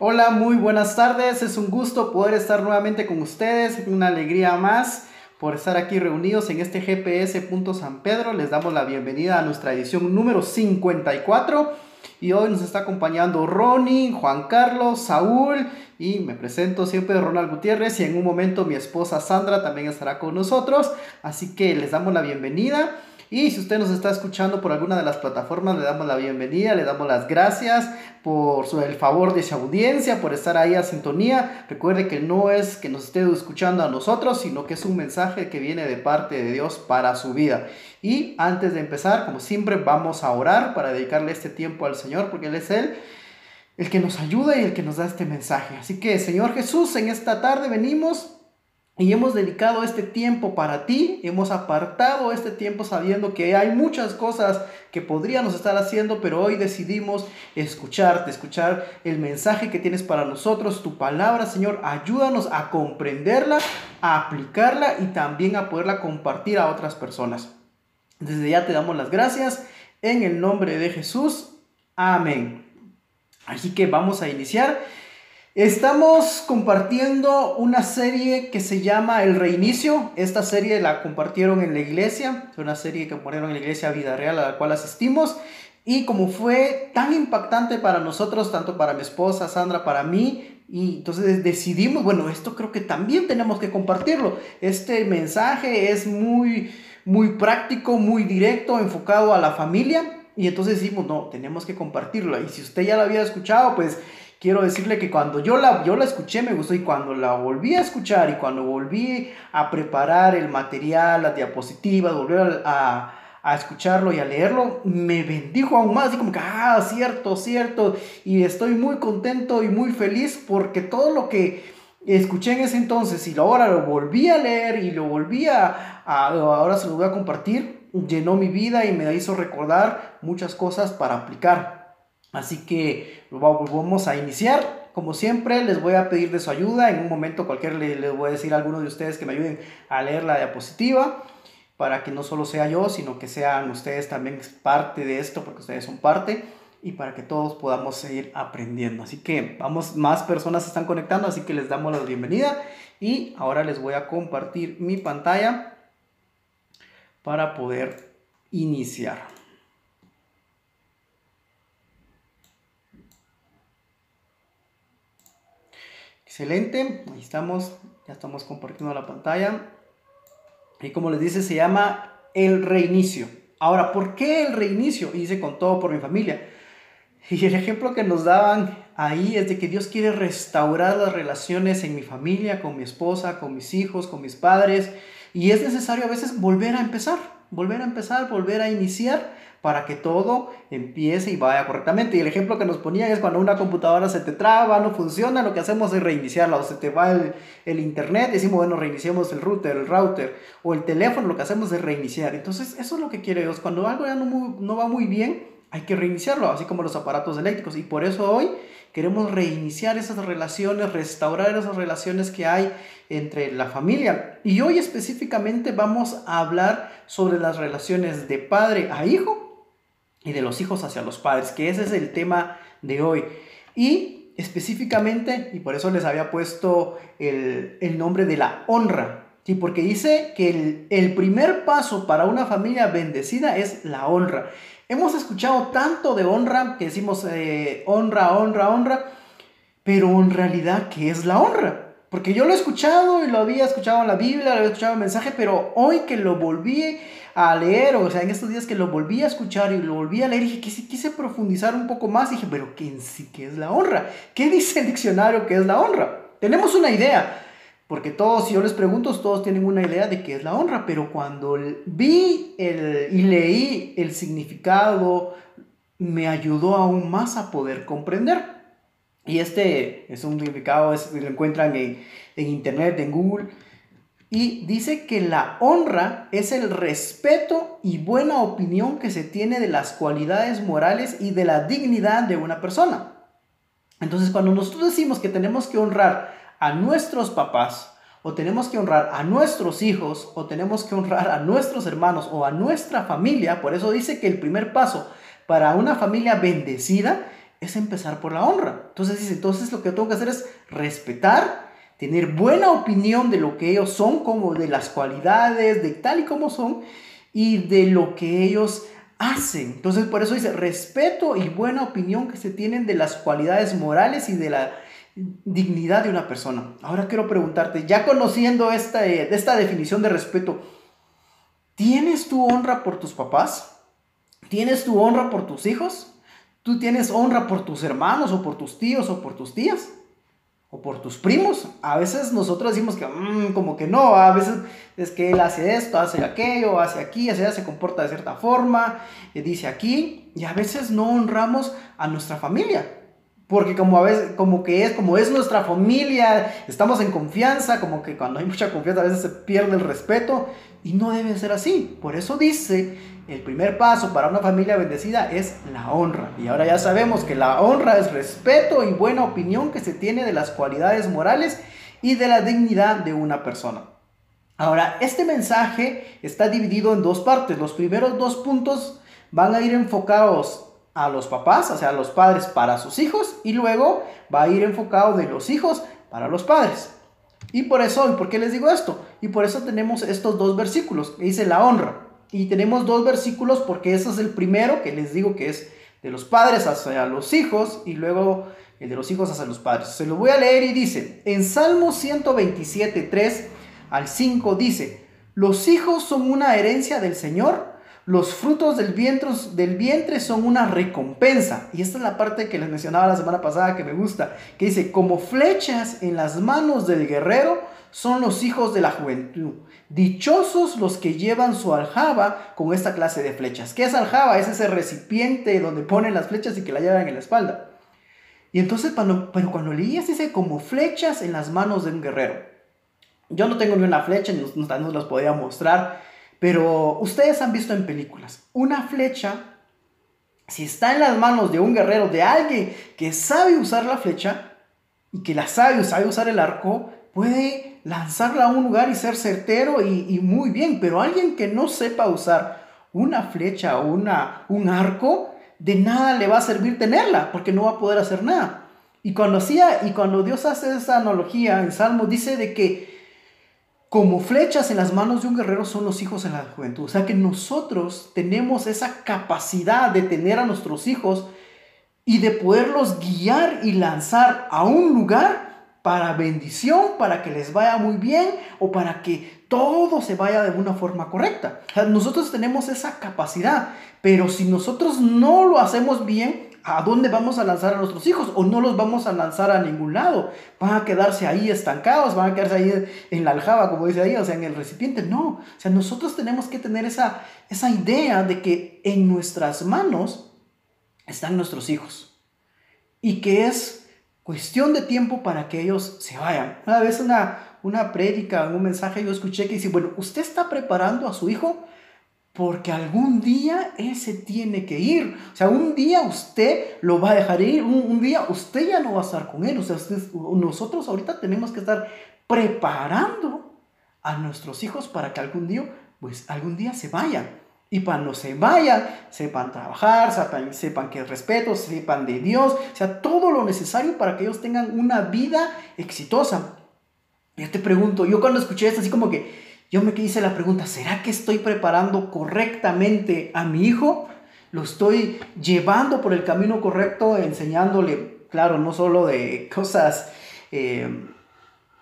Hola, muy buenas tardes. Es un gusto poder estar nuevamente con ustedes. Una alegría más por estar aquí reunidos en este GPS San Pedro. Les damos la bienvenida a nuestra edición número 54. Y hoy nos está acompañando Ronnie, Juan Carlos, Saúl y me presento siempre Ronald Gutiérrez y en un momento mi esposa Sandra también estará con nosotros. Así que les damos la bienvenida. Y si usted nos está escuchando por alguna de las plataformas, le damos la bienvenida, le damos las gracias por el favor de su audiencia, por estar ahí a sintonía. Recuerde que no es que nos esté escuchando a nosotros, sino que es un mensaje que viene de parte de Dios para su vida. Y antes de empezar, como siempre, vamos a orar para dedicarle este tiempo al Señor, porque Él es Él el que nos ayuda y el que nos da este mensaje. Así que, Señor Jesús, en esta tarde venimos y hemos dedicado este tiempo para ti, hemos apartado este tiempo sabiendo que hay muchas cosas que podríamos estar haciendo, pero hoy decidimos escucharte, escuchar el mensaje que tienes para nosotros, tu palabra, Señor, ayúdanos a comprenderla, a aplicarla y también a poderla compartir a otras personas. Desde ya te damos las gracias en el nombre de Jesús. Amén. Así que vamos a iniciar. Estamos compartiendo una serie que se llama El Reinicio. Esta serie la compartieron en la iglesia. Es una serie que compartieron en la iglesia Vida Real a la cual asistimos. Y como fue tan impactante para nosotros, tanto para mi esposa Sandra, para mí, y entonces decidimos, bueno, esto creo que también tenemos que compartirlo. Este mensaje es muy, muy práctico, muy directo, enfocado a la familia. Y entonces decimos, no, tenemos que compartirlo. Y si usted ya lo había escuchado, pues quiero decirle que cuando yo la, yo la escuché me gustó y cuando la volví a escuchar y cuando volví a preparar el material, las diapositivas, volví a, a, escucharlo y a leerlo, me bendijo aún más, y como que, ah, cierto, cierto, y estoy muy contento y muy feliz porque todo lo que escuché en ese entonces y ahora lo volví a leer y lo volví a, ahora se lo voy a compartir, llenó mi vida y me hizo recordar muchas cosas para aplicar. Así que vamos a iniciar. Como siempre, les voy a pedir de su ayuda. En un momento cualquier les, voy a decir a algunos de ustedes que me ayuden a leer la diapositiva para que no solo sea yo, sino que sean ustedes también parte de esto, porque ustedes son parte, y para que todos podamos seguir aprendiendo. Así que vamos, más personas se están conectando, así que les damos la bienvenida. Y ahora les voy a compartir mi pantalla para poder iniciar. Excelente, ahí estamos, ya estamos compartiendo la pantalla. Y como les dice, se llama el reinicio. Ahora, ¿por qué el reinicio? Hice con todo por mi familia. Y el ejemplo que nos daban ahí es de que Dios quiere restaurar las relaciones en mi familia, con mi esposa, con mis hijos, con mis padres. Y es necesario a veces volver a empezar, volver a empezar, volver a iniciar para que todo empiece y vaya correctamente. Y el ejemplo que nos ponían es cuando una computadora se te traba, no funciona, lo que hacemos es reiniciarla o se te va el, el internet, decimos, bueno, reiniciamos el router, el router o el teléfono, lo que hacemos es reiniciar. Entonces, eso es lo que quiere Dios. Cuando algo ya no, no va muy bien, hay que reiniciarlo, así como los aparatos eléctricos. Y por eso hoy queremos reiniciar esas relaciones, restaurar esas relaciones que hay entre la familia. Y hoy específicamente vamos a hablar sobre las relaciones de padre a hijo y de los hijos hacia los padres, que ese es el tema de hoy. Y específicamente, y por eso les había puesto el, nombre de la honra, ¿sí? porque dice que el, primer paso para una familia bendecida es la honra. Hemos escuchado tanto de honra que decimos eh, honra, honra, honra, pero en realidad, ¿qué es la honra? Porque yo lo he escuchado y lo había escuchado en la Biblia, lo había escuchado en el mensaje, pero hoy que lo volví a leer, o sea, en estos días que lo volví a escuchar y lo volví a leer, dije que sí quise profundizar un poco más. dije, pero ¿qué en sí qué es la honra? ¿Qué dice el diccionario que es la honra? Tenemos una idea, porque todos, si yo les pregunto, todos tienen una idea de qué es la honra, pero cuando vi el, y leí el significado, me ayudó aún más a poder comprender. Y este es un significado, lo encuentran en, en internet, en Google. Y dice que la honra es el respeto y buena opinión que se tiene de las cualidades morales y de la dignidad de una persona. Entonces, cuando nosotros decimos que tenemos que honrar a nuestros papás, o tenemos que honrar a nuestros hijos, o tenemos que honrar a nuestros hermanos o a nuestra familia, por eso dice que el primer paso para una familia bendecida es empezar por la honra. Entonces dice, entonces lo que tengo que hacer es respetar, tener buena opinión de lo que ellos son, como de las cualidades, de tal y como son, y de lo que ellos hacen. Entonces por eso dice, respeto y buena opinión que se tienen de las cualidades morales y de la dignidad de una persona. Ahora quiero preguntarte, ya conociendo esta, eh, esta definición de respeto, ¿tienes tu honra por tus papás? ¿Tienes tu honra por tus hijos? ¿Tú tienes honra por tus hermanos o por tus tíos o por tus tías? ¿O por tus primos? A veces nosotros decimos que mm, como que no, a veces es que él hace esto, hace aquello, hace aquí, hace se comporta de cierta forma, eh, dice aquí, y a veces no honramos a nuestra familia. Porque como a veces, como que es, como es nuestra familia, estamos en confianza, como que cuando hay mucha confianza a veces se pierde el respeto y no debe ser así. Por eso dice, el primer paso para una familia bendecida es la honra. Y ahora ya sabemos que la honra es respeto y buena opinión que se tiene de las cualidades morales y de la dignidad de una persona. Ahora, este mensaje está dividido en dos partes. Los primeros dos puntos van a ir enfocados a los papás, o sea, a los padres para sus hijos, y luego va a ir enfocado de los hijos para los padres. Y por eso, ¿y por qué les digo esto? Y por eso tenemos estos dos versículos, que dice la honra. Y tenemos dos versículos porque ese es el primero que les digo que es de los padres hacia los hijos y luego el de los hijos hacia los padres. Se lo voy a leer y dice, en Salmo 127, 3 al 5 dice, los hijos son una herencia del Señor los frutos del vientre, del vientre son una recompensa. Y esta es la parte que les mencionaba la semana pasada que me gusta, que dice, como flechas en las manos del guerrero son los hijos de la juventud. Dichosos los que llevan su aljaba con esta clase de flechas. ¿Qué es aljaba? Es ese recipiente donde ponen las flechas y que la llevan en la espalda. Y entonces, cuando, pero cuando leías dice como flechas en las manos de un guerrero. Yo no tengo ni una flecha, ni no, no las podía mostrar, pero ustedes han visto en películas, una flecha, si está en las manos de un guerrero, de alguien que sabe usar la flecha y que la sabe, sabe usar el arco, puede lanzarla a un lugar y ser certero y, muy bien, pero alguien que no sepa usar una flecha o una, un arco, de nada le va a servir tenerla, porque no va a poder hacer nada. Y cuando, hacía, y cuando Dios hace esa analogía en Salmo, dice de que como flechas en las manos de un guerrero son los hijos en la juventud. O sea que nosotros tenemos esa capacidad de tener a nuestros hijos y de poderlos guiar y lanzar a un lugar para bendición, para que les vaya muy bien o para que todo se vaya de una forma correcta. O sea, nosotros tenemos esa capacidad, pero si nosotros no lo hacemos bien, ¿A dónde vamos a lanzar a nuestros hijos? ¿O no los vamos a lanzar a ningún lado? ¿Van a quedarse ahí estancados? ¿Van a quedarse ahí en la aljaba, como dice ahí, o sea, en el recipiente? No. O sea, nosotros tenemos que tener esa, esa idea de que en nuestras manos están nuestros hijos. Y que es cuestión de tiempo para que ellos se vayan. Una vez una, una prédica, un mensaje yo escuché que dice, bueno, usted está preparando a su hijo porque algún día Él se tiene que ir. O sea, un día usted lo va a dejar ir, un, día usted ya no va a estar con Él. O sea, nosotros ahorita tenemos que estar preparando a nuestros hijos para que algún día, pues algún día se vayan. Y cuando se vayan, sepan trabajar, sepan, sepan que es respeto, sepan de Dios, o sea, todo lo necesario para que ellos tengan una vida exitosa. Yo te pregunto, yo cuando escuché esto, así como que, yo me hice la pregunta, ¿será que estoy preparando correctamente a mi hijo? ¿Lo estoy llevando por el camino correcto, enseñándole, claro, no solo de cosas, eh,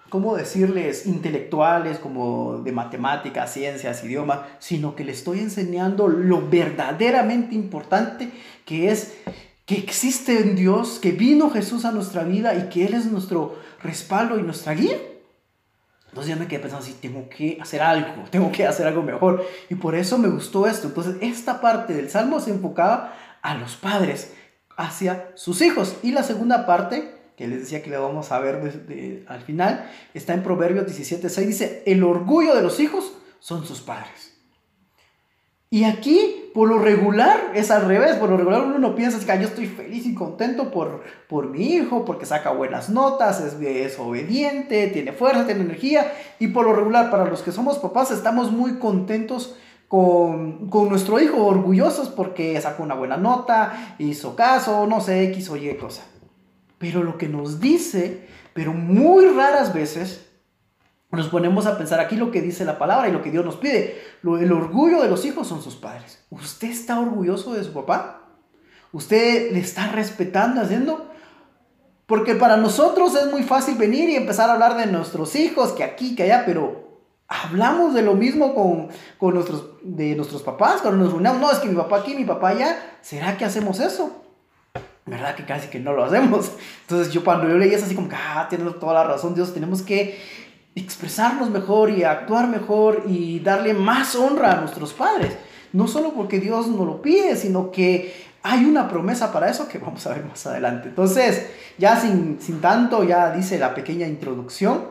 ¿cómo decirles?, intelectuales, como de matemáticas, ciencias, idioma, sino que le estoy enseñando lo verdaderamente importante que es que existe en Dios, que vino Jesús a nuestra vida y que Él es nuestro respaldo y nuestra guía. Entonces yo me quedé pensando, sí, tengo que hacer algo, tengo que hacer algo mejor. Y por eso me gustó esto. Entonces esta parte del Salmo se enfocaba a los padres, hacia sus hijos. Y la segunda parte, que les decía que le vamos a ver al final, está en Proverbios 17.6, dice, el orgullo de los hijos son sus padres. Y aquí, por lo regular, es al revés. Por lo regular uno no piensa que yo estoy feliz y contento por, por mi hijo, porque saca buenas notas, es, es obediente, tiene fuerza, tiene energía. Y por lo regular, para los que somos papás, estamos muy contentos con, con, nuestro hijo orgullosos porque sacó una buena nota, hizo caso, no sé, X o Y cosa. Pero lo que nos dice, pero muy raras veces, nos ponemos a pensar aquí lo que dice la palabra y lo que Dios nos pide. el orgullo de los hijos son sus padres. ¿Usted está orgulloso de su papá? ¿Usted le está respetando, haciendo? Porque para nosotros es muy fácil venir y empezar a hablar de nuestros hijos, que aquí, que allá, pero hablamos de lo mismo con, con nuestros, de nuestros papás, cuando nos reunimos, no, es que mi papá aquí, mi papá allá, ¿será que hacemos eso? ¿Verdad que casi que no lo hacemos? Entonces yo cuando yo leí eso así como que, ah, tienes toda la razón, Dios, tenemos que expresarnos mejor y actuar mejor y darle más honra a nuestros padres. No solo porque Dios nos lo pide, sino que hay una promesa para eso que vamos a ver más adelante. Entonces, ya sin, sin tanto, ya dice la pequeña introducción.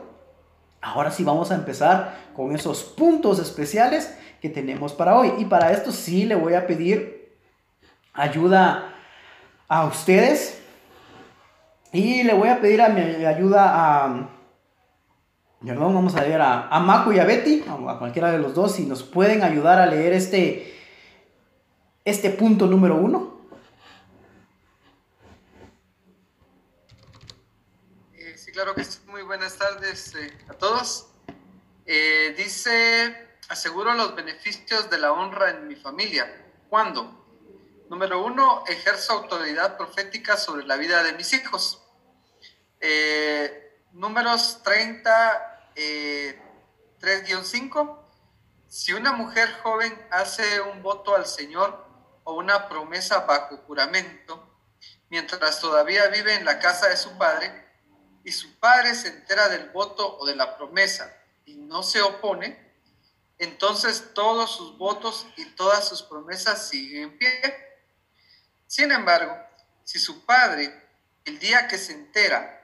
Ahora sí vamos a empezar con esos puntos especiales que tenemos para hoy. Y para esto sí le voy a pedir ayuda a ustedes. Y le voy a pedir a mi ayuda a... Perdón, vamos a leer a, a y a Betty, a cualquiera de los dos, si nos pueden ayudar a leer este, este punto número uno. claro que sí. Muy buenas tardes eh, a todos. Eh, dice, aseguro los beneficios de la honra en mi familia. ¿Cuándo? Número uno, ejerzo autoridad profética sobre la vida de mis hijos. Eh, números 30, 3-5. Si una mujer joven hace un voto al Señor o una promesa bajo juramento, mientras todavía vive en la casa de su padre, y su padre se entera del voto o de la promesa y no se opone, entonces todos sus votos y todas sus promesas siguen en pie. Sin embargo, si su padre, el día que se entera,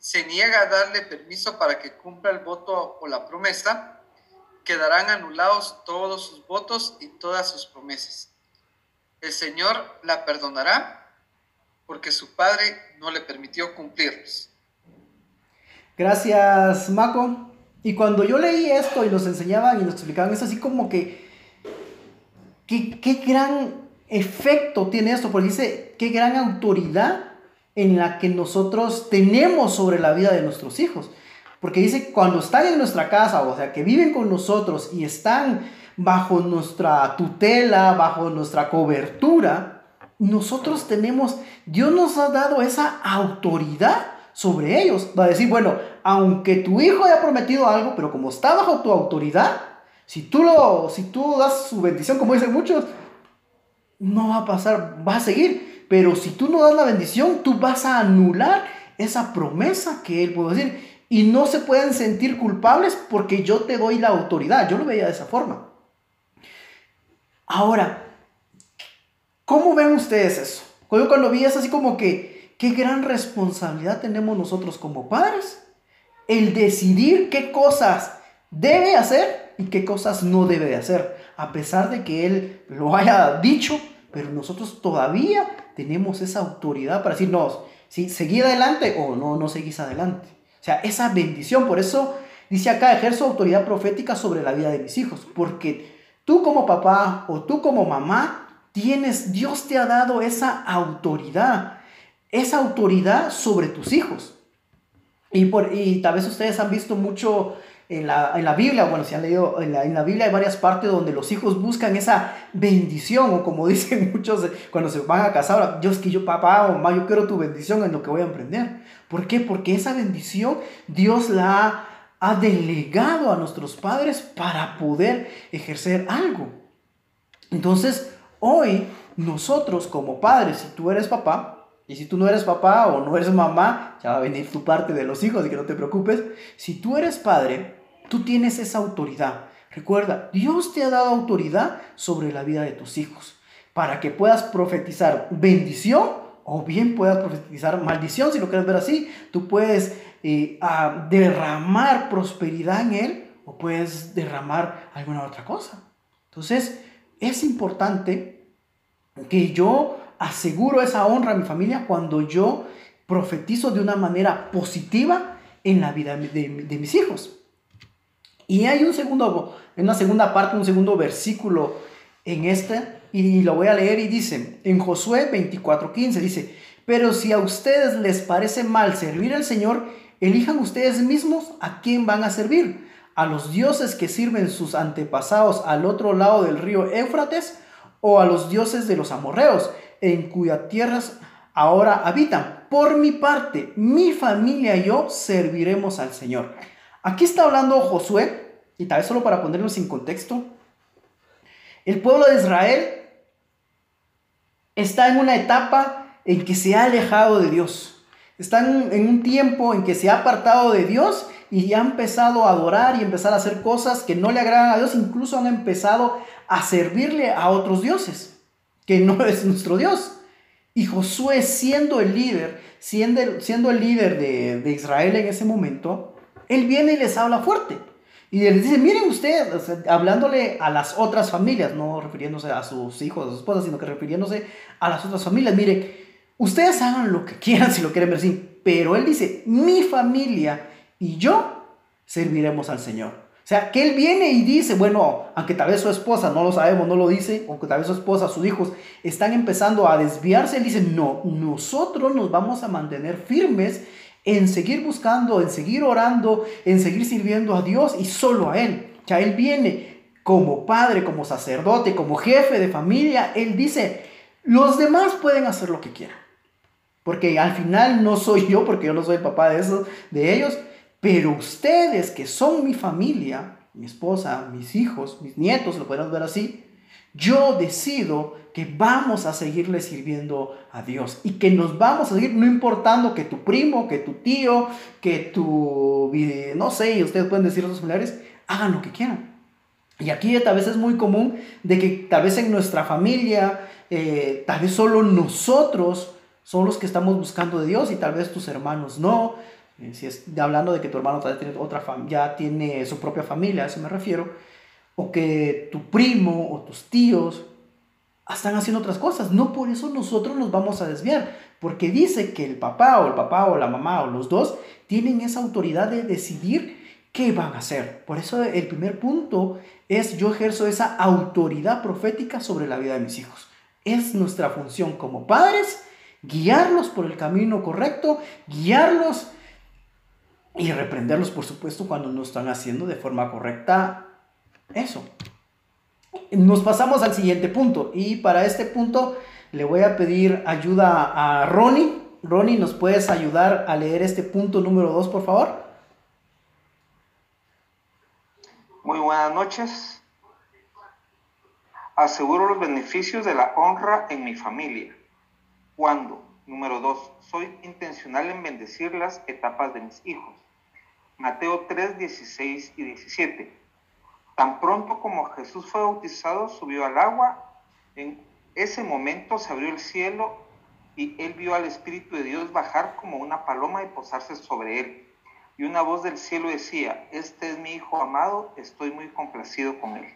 se niega a darle permiso para que cumpla el voto o la promesa, quedarán anulados todos sus votos y todas sus promesas. El Señor la perdonará porque su padre no le permitió cumplirlos. Gracias, Mako. Y cuando yo leí esto y nos enseñaban y nos explicaban eso, así como que, qué, gran efecto tiene esto, porque dice, qué gran autoridad en la que nosotros tenemos sobre la vida de nuestros hijos. Porque dice, cuando están en nuestra casa, o sea, que viven con nosotros y están bajo nuestra tutela, bajo nuestra cobertura, nosotros tenemos, Dios nos ha dado esa autoridad sobre ellos. Va a decir, bueno, aunque tu hijo haya prometido algo, pero como está bajo tu autoridad, si tú, lo, si tú das su bendición, como dicen muchos, no va a pasar, va a seguir. Pero si tú no das la bendición, tú vas a anular esa promesa que él puede decir. Y no se pueden sentir culpables porque yo te doy la autoridad. Yo lo veía de esa forma. Ahora, ¿cómo ven ustedes eso? Yo cuando vi eso así como que qué gran responsabilidad tenemos nosotros como padres. El decidir qué cosas debe hacer y qué cosas no debe de hacer. A pesar de que Él lo haya dicho, pero nosotros todavía tenemos esa autoridad para decirnos, si seguir adelante o no, no seguís adelante. O sea, esa bendición. Por eso dice acá, ejerzo autoridad profética sobre la vida de mis hijos. Porque tú como papá o tú como mamá tienes, Dios te ha dado esa autoridad esa autoridad sobre tus hijos. Y, por, y tal vez ustedes han visto mucho en la, en la Biblia, bueno, si han leído, en la, en la, Biblia hay varias partes donde los hijos buscan esa bendición, o como dicen muchos cuando se van a casar, yo es que yo papá o mamá, yo quiero tu bendición en lo que voy a emprender. ¿Por qué? Porque esa bendición Dios la ha delegado a nuestros padres para poder ejercer algo. Entonces, hoy nosotros como padres, si tú eres papá, y si tú no eres papá o no eres mamá, ya va a venir tu parte de los hijos, y que no te preocupes. Si tú eres padre, tú tienes esa autoridad. Recuerda, Dios te ha dado autoridad sobre la vida de tus hijos para que puedas profetizar bendición o bien puedas profetizar maldición, si lo quieres ver así. Tú puedes eh, derramar prosperidad en él o puedes derramar alguna otra cosa. Entonces, es importante que yo aseguro esa honra a mi familia cuando yo profetizo de una manera positiva en la vida de, mis hijos. Y hay un segundo, una segunda parte, un segundo versículo en este, y lo voy a leer y dice, en Josué 24:15 dice, pero si a ustedes les parece mal servir al Señor, elijan ustedes mismos a quién van a servir, a los dioses que sirven sus antepasados al otro lado del río Éufrates, o a los dioses de los amorreos, en cuyas tierras ahora habitan. Por mi parte, mi familia y yo serviremos al Señor. Aquí está hablando Josué, y tal vez solo para ponernos en contexto, el pueblo de Israel está en una etapa en que se ha alejado de Dios. Está en, un tiempo en que se ha apartado de Dios y ha empezado a adorar y empezar a hacer cosas que no le agradan a Dios. Incluso han empezado a servirle a otros dioses, que no es nuestro Dios. Y Josué siendo el líder, siendo, el líder de, de Israel en ese momento, él viene y les habla fuerte. Y les dice, miren ustedes, hablándole a las otras familias, no refiriéndose a sus hijos, a sus esposas, sino que refiriéndose a las otras familias. Miren, ustedes hagan lo que quieran si lo quieren ver así. Pero él dice, mi familia y yo serviremos al Señor. O sea, que él viene y dice, bueno, aunque tal vez su esposa, no lo sabemos, no lo dice, aunque tal vez su esposa, sus hijos están empezando a desviarse, él dice, no, nosotros nos vamos a mantener firmes en seguir buscando, en seguir orando, en seguir sirviendo a Dios y solo a Él. Ya Él viene como padre, como sacerdote, como jefe de familia. Él dice, los demás pueden hacer lo que quieran. Porque al final no soy yo, porque yo no soy el papá de, esos, de ellos, pero ustedes que son mi familia, mi esposa, mis hijos, mis nietos, lo podemos ver así, yo decido que vamos a seguirle sirviendo a Dios y que nos vamos a seguir, no importando que tu primo, que tu tío, que tu, no sé, y ustedes pueden decir a sus familiares, hagan lo que quieran. Y aquí tal vez es muy común de que tal vez en nuestra familia, eh, tal vez solo nosotros son los que estamos buscando de Dios y tal vez tus hermanos no. Eh, si es hablando de que tu hermano tal vez tiene otra ya tiene su propia familia, a eso me refiero. O que tu primo o tus tíos están haciendo otras cosas. No por eso nosotros nos vamos a desviar, porque dice que el papá o el papá o la mamá o los dos tienen esa autoridad de decidir qué van a hacer. Por eso el primer punto es yo ejerzo esa autoridad profética sobre la vida de mis hijos. Es nuestra función como padres guiarlos por el camino correcto, guiarlos y reprenderlos, por supuesto, cuando no están haciendo de forma correcta eso. Nos pasamos al siguiente punto y para este punto le voy a pedir ayuda a Ronnie. Ronnie, ¿nos puedes ayudar a leer este punto número 2, por favor? Muy buenas noches. Aseguro los beneficios de la honra en mi familia. Cuando, número 2, soy intencional en bendecir las etapas de mis hijos. Mateo 3, 16 y 17. Tan pronto como Jesús fue bautizado, subió al agua. En ese momento se abrió el cielo y él vio al Espíritu de Dios bajar como una paloma y posarse sobre él. Y una voz del cielo decía, este es mi Hijo amado, estoy muy complacido con él.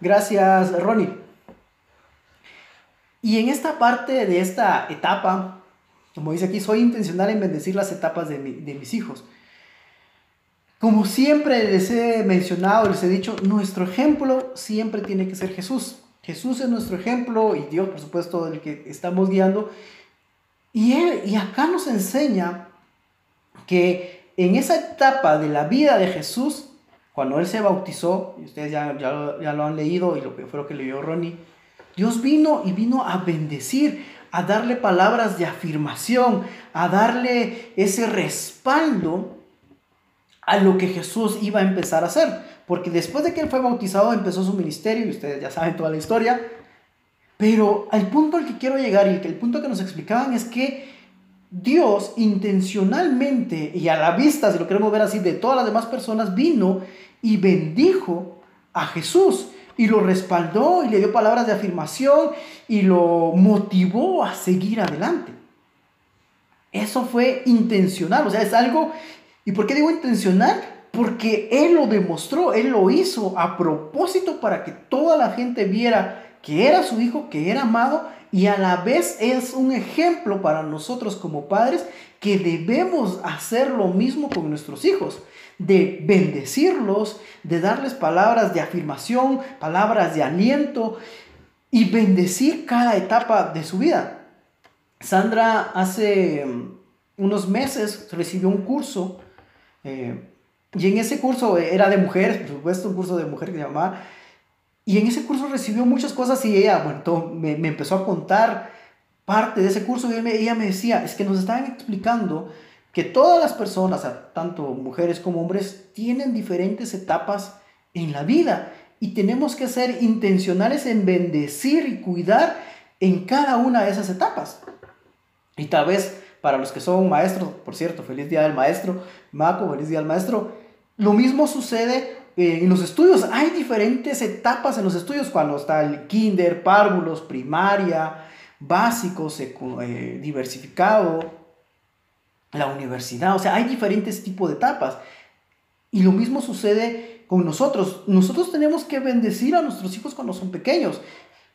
Gracias, Ronnie. Y en esta parte de esta etapa, como dice aquí, soy intencional en bendecir las etapas de, de mis hijos. Como siempre les he mencionado, les he dicho, nuestro ejemplo siempre tiene que ser Jesús. Jesús es nuestro ejemplo y Dios, por supuesto, el que estamos guiando. Y, acá nos enseña que en esa etapa de la vida de Jesús, cuando Él se bautizó, y ustedes ya, lo han leído y lo fue lo que leyó Ronnie, Dios vino y vino a bendecir, a darle palabras de afirmación, a darle ese respaldo a lo que Jesús iba a empezar a hacer. Porque después de que él fue bautizado empezó su ministerio y ustedes ya saben toda la historia. Pero al punto al que quiero llegar y el punto que nos explicaban es que Dios intencionalmente y a la vista, si lo queremos ver así, de todas las demás personas, vino y bendijo a Jesús y lo respaldó y le dio palabras de afirmación y lo motivó a seguir adelante. Eso fue intencional, o sea, es algo ¿Y por qué digo intencional? Porque Él lo demostró, Él lo hizo a propósito para que toda la gente viera que era su hijo, que era amado y a la vez es un ejemplo para nosotros como padres que debemos hacer lo mismo con nuestros hijos, de bendecirlos, de darles palabras de afirmación, palabras de aliento y bendecir cada etapa de su vida. Sandra hace mm, unos meses recibió un curso eh, y en ese curso era de mujeres, por supuesto, un curso de mujer que llamaba y en ese curso recibió muchas cosas y ella, bueno, me, me, empezó a contar parte de ese curso y ella me decía, es que nos estaban explicando que todas las personas, tanto mujeres como hombres, tienen diferentes etapas en la vida y tenemos que ser intencionales en bendecir y cuidar en cada una de esas etapas. Y tal vez para los que son maestros, por cierto, feliz día del maestro, Maco, feliz día del maestro, lo mismo sucede eh, en los estudios. Hay diferentes etapas en los estudios, cuando está el kinder, párvulos, primaria, básico, eh, diversificado, la universidad, o sea, hay diferentes tipos de etapas. Y lo mismo sucede con nosotros. Nosotros tenemos que bendecir a nuestros hijos cuando son pequeños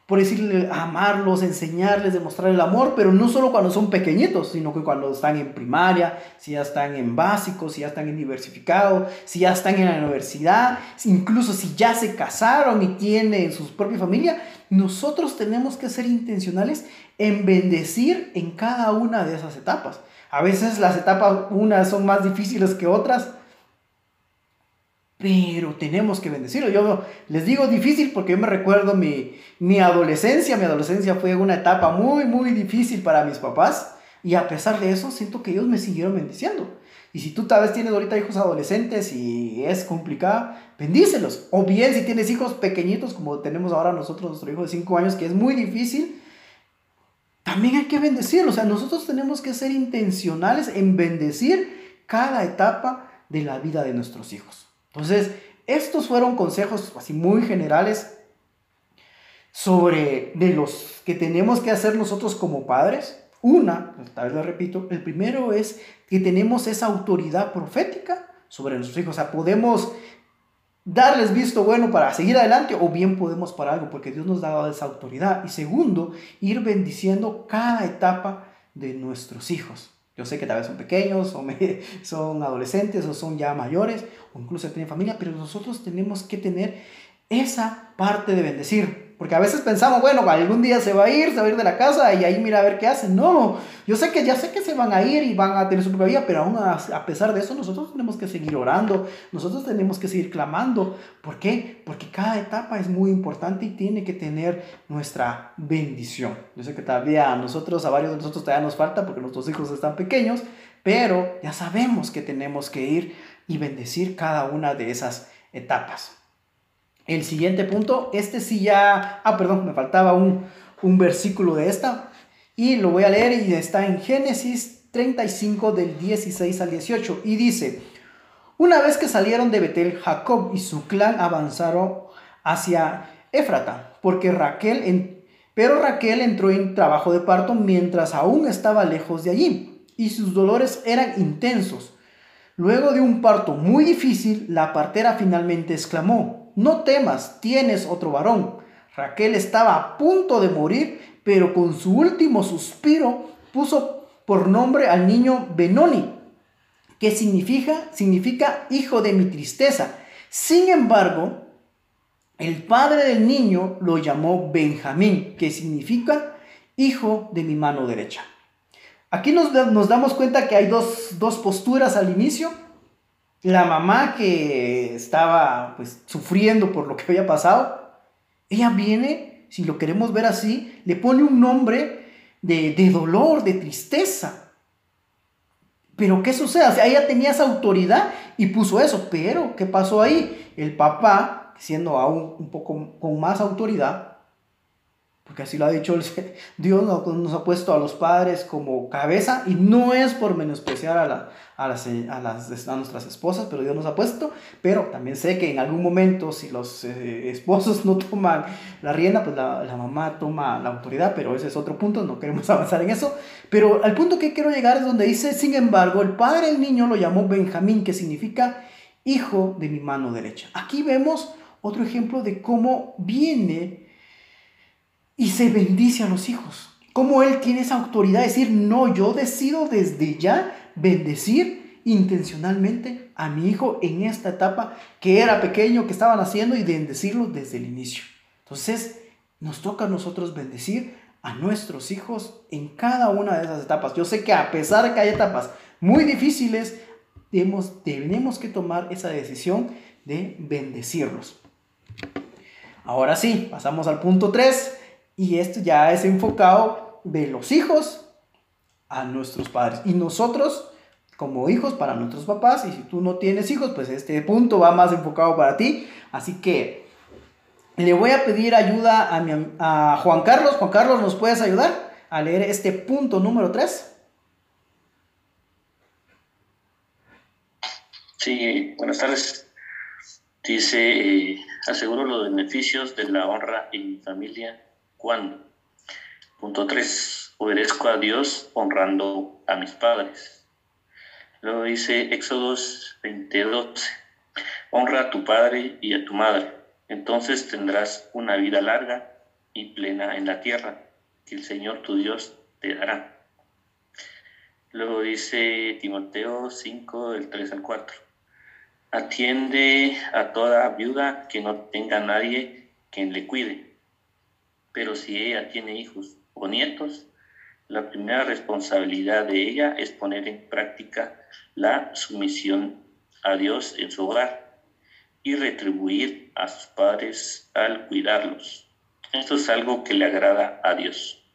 por decirle amarlos, enseñarles, demostrar el amor, pero no solo cuando son pequeñitos, sino que cuando están en primaria, si ya están en básico, si ya están en diversificado, si ya están en la universidad, incluso si ya se casaron y tienen su propia familia, nosotros tenemos que ser intencionales en bendecir en cada una de esas etapas. A veces las etapas unas son más difíciles que otras, pero tenemos que bendecirlo. Yo les digo difícil porque yo me recuerdo mi, mi adolescencia. Mi adolescencia fue una etapa muy, muy difícil para mis papás. Y a pesar de eso, siento que ellos me siguieron bendiciendo. Y si tú tal vez tienes ahorita hijos adolescentes y es complicado, bendícelos. O bien si tienes hijos pequeñitos, como tenemos ahora nosotros, nuestro hijo de 5 años, que es muy difícil, también hay que bendecirlos. O sea, nosotros tenemos que ser intencionales en bendecir cada etapa de la vida de nuestros hijos. Entonces, estos fueron consejos así muy generales sobre de los que tenemos que hacer nosotros como padres. Una, tal vez lo repito, el primero es que tenemos esa autoridad profética sobre nuestros hijos. O sea, podemos darles visto bueno para seguir adelante o bien podemos para algo porque Dios nos da esa autoridad. Y segundo, ir bendiciendo cada etapa de nuestros hijos. Yo sé que tal vez son pequeños, o son adolescentes, o son ya mayores, o incluso tienen familia, pero nosotros tenemos que tener esa parte de bendecir. Porque a veces pensamos, bueno, algún día se va a ir, se va a ir de la casa y ahí mira a ver qué hacen. No, yo sé que ya sé que se van a ir y van a tener su propia vida, pero aún a, pesar de eso nosotros tenemos que seguir orando, nosotros tenemos que seguir clamando. ¿Por qué? Porque cada etapa es muy importante y tiene que tener nuestra bendición. Yo sé que todavía a nosotros, a varios de nosotros todavía nos falta porque nuestros hijos están pequeños, pero ya sabemos que tenemos que ir y bendecir cada una de esas etapas. El siguiente punto, este sí ya, ah, perdón, me faltaba un, un versículo de esta y lo voy a leer y está en Génesis 35 del 16 al 18 y dice, una vez que salieron de Betel, Jacob y su clan avanzaron hacia Éfrata, porque Raquel, en, pero Raquel entró en trabajo de parto mientras aún estaba lejos de allí y sus dolores eran intensos. Luego de un parto muy difícil, la partera finalmente exclamó, no temas, tienes otro varón. Raquel estaba a punto de morir, pero con su último suspiro puso por nombre al niño Benoni, que significa, significa hijo de mi tristeza. Sin embargo, el padre del niño lo llamó Benjamín, que significa hijo de mi mano derecha. Aquí nos, nos damos cuenta que hay dos, dos posturas al inicio la mamá que estaba pues sufriendo por lo que había pasado, ella viene, si lo queremos ver así, le pone un nombre de, dolor, de tristeza. Pero ¿qué sucede? O sea, ella tenía esa autoridad y puso eso, pero ¿qué pasó ahí? El papá, siendo aún un poco con más autoridad, porque así lo ha dicho el, Dios, nos ha puesto a los padres como cabeza y no es por menospreciar a, la, a, las, a, las, a nuestras esposas, pero Dios nos ha puesto, pero también sé que en algún momento si los eh, esposos no toman la rienda, pues la, la, mamá toma la autoridad, pero ese es otro punto, no queremos avanzar en eso, pero al punto que quiero llegar es donde dice, sin embargo, el padre del niño lo llamó Benjamín, que significa hijo de mi mano derecha. Aquí vemos otro ejemplo de cómo viene y se bendice a los hijos. Cómo Él tiene esa autoridad de decir, no, yo decido desde ya bendecir intencionalmente a mi hijo en esta etapa que era pequeño, que estaba naciendo y bendecirlo desde el inicio. Entonces, nos toca a nosotros bendecir a nuestros hijos en cada una de esas etapas. Yo sé que a pesar de que hay etapas muy difíciles, tenemos, tenemos que tomar esa decisión de bendecirlos. Ahora sí, pasamos al punto 3 y esto ya es enfocado de los hijos a nuestros padres y nosotros como hijos para nuestros papás y si tú no tienes hijos, pues este punto va más enfocado para ti. Así que le voy a pedir ayuda a, a Juan Carlos. Juan Carlos, ¿nos puedes ayudar a leer este punto número 3? Sí, buenas tardes. Dice, eh, aseguro los beneficios de la honra mi familia cuando. Punto 3. Obedezco a Dios honrando a mis padres. Luego dice Éxodos 22. Honra a tu padre y a tu madre. Entonces tendrás una vida larga y plena en la tierra que el Señor tu Dios te dará. Luego dice Timoteo 5, del 3 al 4. Atiende a toda viuda que no tenga nadie quien le cuide. Pero si ella tiene hijos o nietos, la primera responsabilidad de ella es poner en práctica la sumisión a Dios en su hogar y retribuir a sus padres al cuidarlos. Esto es algo que le agrada a Dios.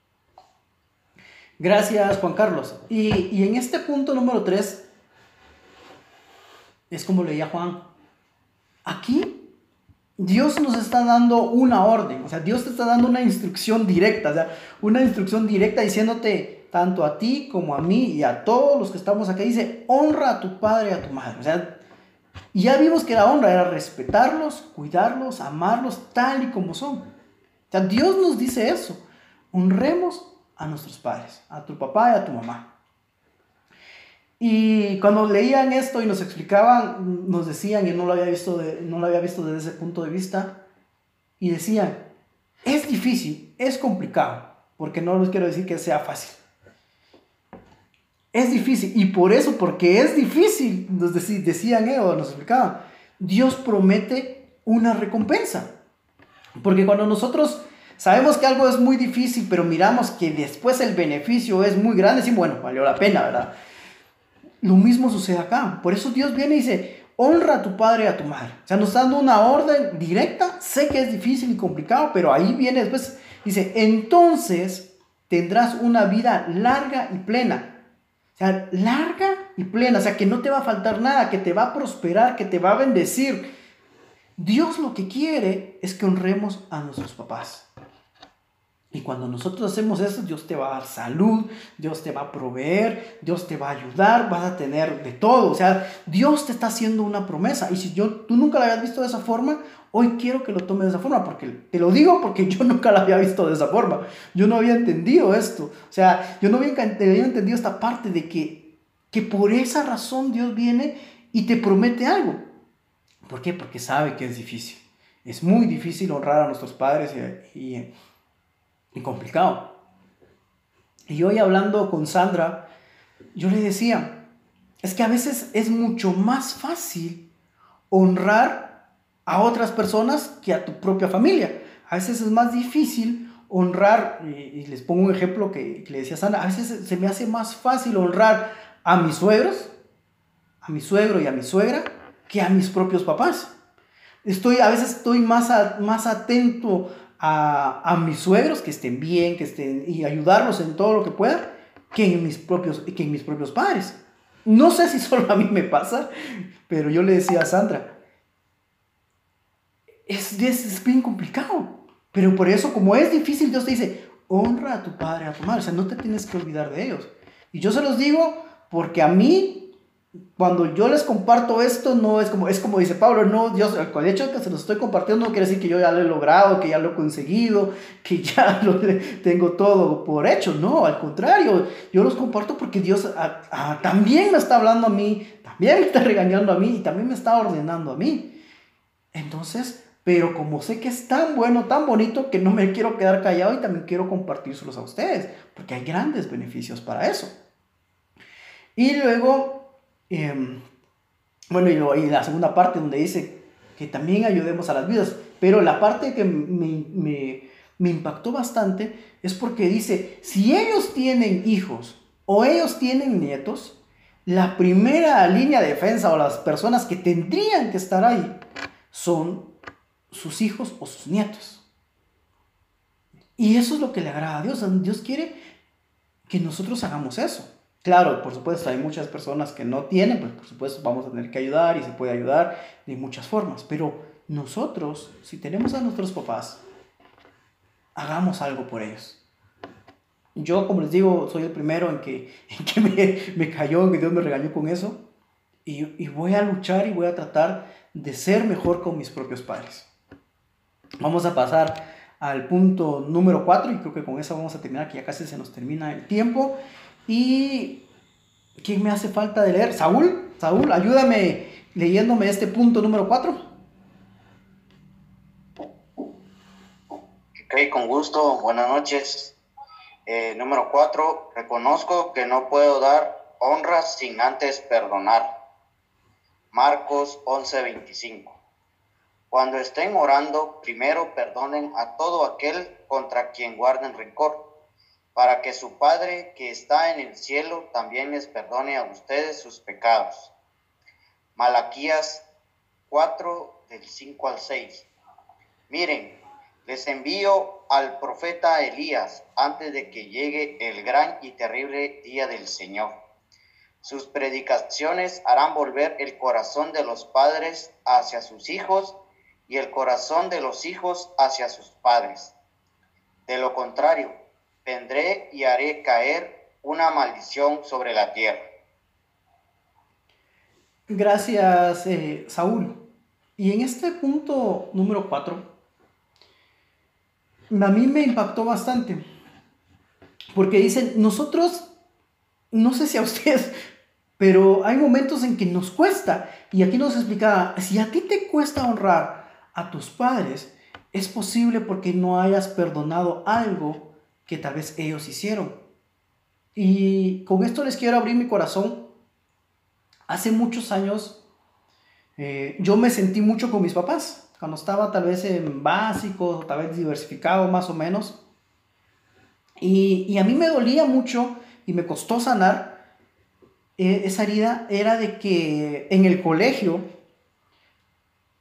Gracias, Juan Carlos. Y, y en este punto número 3, es como leía Juan. Aquí Dios nos está dando una orden, o sea, Dios te está dando una instrucción directa, o sea, una instrucción directa diciéndote tanto a ti como a mí y a todos los que estamos aquí, dice, honra a tu padre y a tu madre. O sea, y ya vimos que la honra era respetarlos, cuidarlos, amarlos tal y como son. O sea, Dios nos dice eso, honremos a nuestros padres, a tu papá y a tu mamá. Y cuando leían esto y nos explicaban, nos decían, y no lo había visto, no lo había visto desde ese punto de vista, y decían, es difícil, es complicado, porque no les quiero decir que sea fácil. Es difícil, y por eso, porque es difícil, nos decían ellos, nos explicaban, Dios promete una recompensa. Porque cuando nosotros sabemos que algo es muy difícil, pero miramos que después el beneficio es muy grande, sí, bueno, valió la pena, ¿verdad? Lo mismo sucede acá. Por eso Dios viene y dice, honra a tu padre y a tu madre. O sea, nos está dando una orden directa. Sé que es difícil y complicado, pero ahí viene después. Dice, entonces tendrás una vida larga y plena. O sea, larga y plena. O sea, que no te va a faltar nada, que te va a prosperar, que te va a bendecir. Dios lo que quiere es que honremos a nuestros papás. Y cuando nosotros hacemos eso, Dios te va a dar salud, Dios te va a proveer, Dios te va a ayudar, vas a tener de todo. O sea, Dios te está haciendo una promesa. Y si yo, tú nunca la habías visto de esa forma, hoy quiero que lo tomes de esa forma. Porque te lo digo porque yo nunca la había visto de esa forma. Yo no había entendido esto. O sea, yo no había, entendido esta parte de que, que por esa razón Dios viene y te promete algo. ¿Por qué? Porque sabe que es difícil. Es muy difícil honrar a nuestros padres y, y y complicado. Y hoy hablando con Sandra, yo le decía, es que a veces es mucho más fácil honrar a otras personas que a tu propia familia. A veces es más difícil honrar, y, les pongo un ejemplo que, le decía Sandra, a veces se me hace más fácil honrar a mis suegros, a mi suegro y a mi suegra, que a mis propios papás. Estoy, a veces estoy más, más atento a, mis suegros que estén bien, que estén y ayudarlos en todo lo que pueda, que en mis propios, que en mis propios padres. No sé si solo a mí me pasa, pero yo le decía a Sandra, es, es, es bien complicado. Pero por eso, como es difícil, Dios te dice, honra a tu padre, a tu madre. O sea, no te tienes que olvidar de ellos. Y yo se los digo porque a mí cuando yo les comparto esto, no es como, es como dice Pablo, no, Dios, el hecho de que se los estoy compartiendo no quiere decir que yo ya lo he logrado, que ya lo he conseguido, que ya lo tengo todo por hecho, no, al contrario, yo los comparto porque Dios también me está hablando a mí, también me está regañando a mí y también me está ordenando a mí. Entonces, pero como sé que es tan bueno, tan bonito, que no me quiero quedar callado y también quiero compartírselos a ustedes, porque hay grandes beneficios para eso. Y luego, em, bueno, y, la segunda parte donde dice que también ayudemos a las vidas, pero la parte que me, me impactó bastante es porque dice, si ellos tienen hijos o ellos tienen nietos, la primera línea de defensa o las personas que tendrían que estar ahí son sus hijos o sus nietos. Y eso es lo que le agrada a Dios. Dios quiere que nosotros hagamos eso. Claro, por supuesto, hay muchas personas que no tienen, pues por supuesto vamos a tener que ayudar y se puede ayudar de muchas formas. Pero nosotros, si tenemos a nuestros papás, hagamos algo por ellos. Yo, como les digo, soy el primero en que, que me, me, cayó, en que Dios me regañó con eso. Y, y voy a luchar y voy a tratar de ser mejor con mis propios padres. Vamos a pasar al punto número 4 y creo que con eso vamos a terminar, que ya casi se nos termina el tiempo. Y ¿quién me hace falta de leer? Saúl, Saúl, ayúdame leyéndome este punto número 4. Ok, con gusto, buenas noches. Eh, número cuatro, reconozco que no puedo dar honra sin antes perdonar. Marcos 11:25. Cuando estén orando, primero perdonen a todo aquel contra quien guarden rencor, para que su Padre que está en el cielo también les perdone a ustedes sus pecados. Malaquías 4 del 5 al 6. Miren, les envío al profeta Elías antes de que llegue el gran y terrible día del Señor. Sus predicaciones harán volver el corazón de los padres hacia sus hijos y el corazón de los hijos hacia sus padres. De lo contrario, vendré y haré caer una maldición sobre la tierra. Gracias, eh, Saúl. Y en este punto número 4, a mí me impactó bastante. Porque dicen, nosotros, no sé si a ustedes, pero hay momentos en que nos cuesta. Y aquí nos explicaba, si a ti te cuesta honrar a tus padres, es posible porque no hayas perdonado algo que tal vez ellos hicieron. Y con esto les quiero abrir mi corazón. Hace muchos años eh, yo me sentí mucho con mis papás cuando estaba tal vez en básico, tal vez diversificado más o menos. Y, y a mí me dolía mucho y me costó sanar eh, esa herida, era de que en el colegio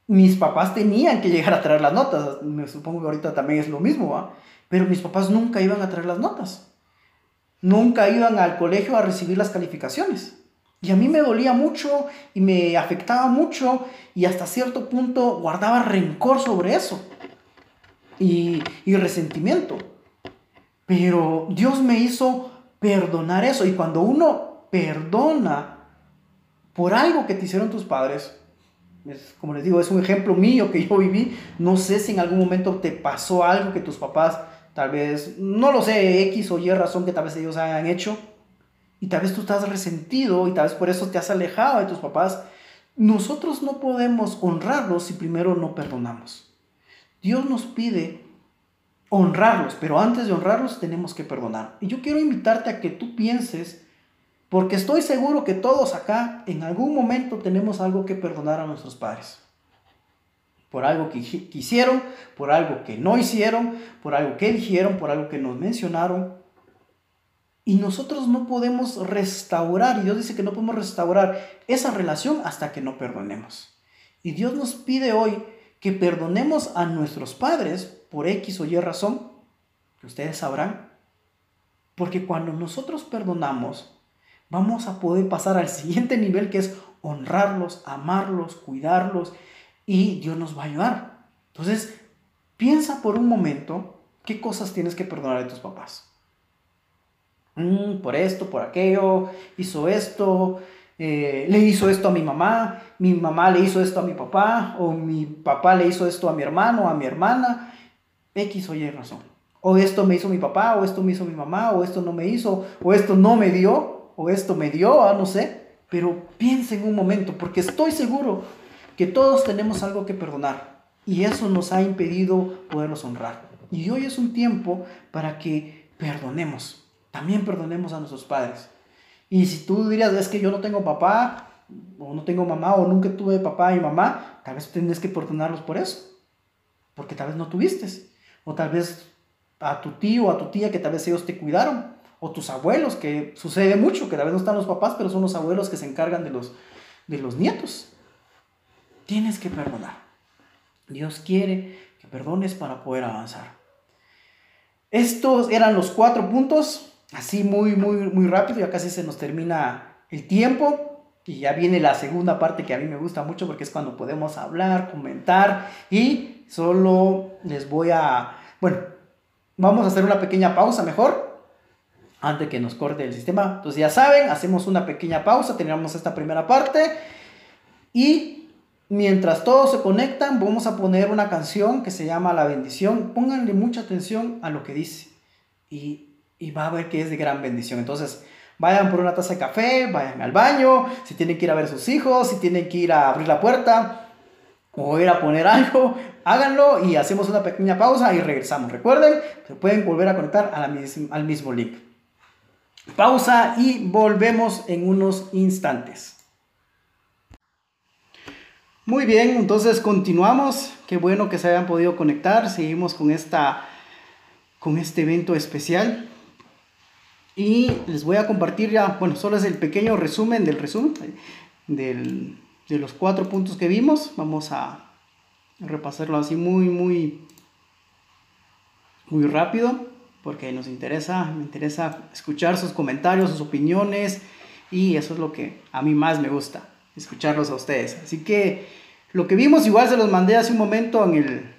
mis papás tenían que llegar a traer las notas. Me supongo que ahorita también es lo mismo, ¿va? Pero mis papás nunca iban a traer las notas. Nunca iban al colegio a recibir las calificaciones. Y a mí me dolía mucho y me afectaba mucho y hasta cierto punto guardaba rencor sobre eso y, resentimiento. Pero Dios me hizo perdonar eso y cuando uno perdona por algo que te hicieron tus padres, como les digo, es un ejemplo mío que yo viví, no sé si en algún momento te pasó algo que tus papás tal vez, no lo sé, X o Y razón que tal vez ellos hayan hecho, y tal vez tú estás resentido y tal vez por eso te has alejado de tus papás. Nosotros no podemos honrarlos si primero no perdonamos. Dios nos pide honrarlos, pero antes de honrarlos tenemos que perdonar. Y yo quiero invitarte a que tú pienses, porque estoy seguro que todos acá en algún momento tenemos algo que perdonar a nuestros padres. Por algo que hicieron, por algo que no hicieron, por algo que dijeron, por algo que nos mencionaron, y nosotros no podemos restaurar, y Dios dice que no podemos restaurar esa relación hasta que no perdonemos. Y Dios nos pide hoy que perdonemos a nuestros padres por X o Y razón, que ustedes sabrán, porque cuando nosotros perdonamos, vamos a poder pasar al siguiente nivel que es honrarlos, amarlos, cuidarlos, y Dios nos va a ayudar. Entonces, piensa por un momento qué cosas tienes que perdonar de tus papás. Mm, por esto, por aquello, hizo esto, eh, le hizo esto a mi mamá, mi mamá le hizo esto a mi papá, o mi papá le hizo esto a mi hermano, a mi hermana, X o Y razón. O esto me hizo mi papá, o esto me hizo mi mamá, o esto no me hizo, o esto no me dio, o esto me dio, ah, no sé. Pero piensa en un momento, porque estoy seguro que todos tenemos algo que perdonar. Y eso nos ha impedido poderlos honrar. Y hoy es un tiempo para que perdonemos. También perdonemos a nuestros padres. Y si tú dirías, es que yo no tengo papá, o no tengo mamá, o nunca tuve papá y mamá, tal vez tienes que perdonarlos por eso. Porque tal vez no tuviste. O tal vez a tu tío o a tu tía que tal vez ellos te cuidaron. O tus abuelos, que sucede mucho, que tal vez no están los papás, pero son los abuelos que se encargan de los, de los nietos. Tienes que perdonar. Dios quiere que perdones para poder avanzar. Estos eran los cuatro puntos, así muy, muy, muy rápido, ya casi se nos termina el tiempo. Y ya viene la segunda parte que a mí me gusta mucho porque es cuando podemos hablar, comentar y solo les voy a, bueno, vamos a hacer una pequeña pausa mejor antes que nos corte el sistema. Entonces ya saben, hacemos una pequeña pausa, terminamos esta primera parte y mientras todos se conectan vamos a poner una canción que se llama La bendición. Pónganle mucha atención a lo que dice y, y va a ver que es de gran bendición. Entonces, Vayan por una taza de café, vayan al baño, si tienen que ir a ver a sus hijos, si tienen que ir a abrir la puerta o ir a poner algo, háganlo y hacemos una pequeña pausa y regresamos. Recuerden, se pueden volver a conectar al mismo link. Pausa y volvemos en unos instantes. Muy bien, entonces continuamos. Qué bueno que se hayan podido conectar. Seguimos con, esta, con este evento especial. Y les voy a compartir ya, bueno, solo es el pequeño resumen del resumen de los cuatro puntos que vimos. Vamos a repasarlo así muy, muy, muy rápido, porque nos interesa, me interesa escuchar sus comentarios, sus opiniones, y eso es lo que a mí más me gusta, escucharlos a ustedes. Así que lo que vimos igual se los mandé hace un momento en el,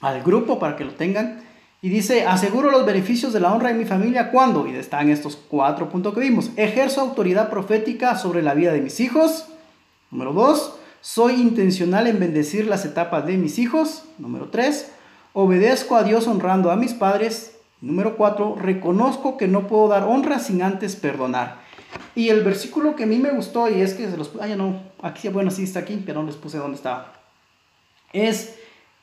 al grupo para que lo tengan. Y dice, aseguro los beneficios de la honra en mi familia cuando, y están estos cuatro puntos que vimos, ejerzo autoridad profética sobre la vida de mis hijos. Número dos, soy intencional en bendecir las etapas de mis hijos. Número tres, obedezco a Dios honrando a mis padres. Número cuatro, reconozco que no puedo dar honra sin antes perdonar. Y el versículo que a mí me gustó, y es que se los... Ah, no, aquí, bueno, sí está aquí, pero no les puse dónde estaba. Es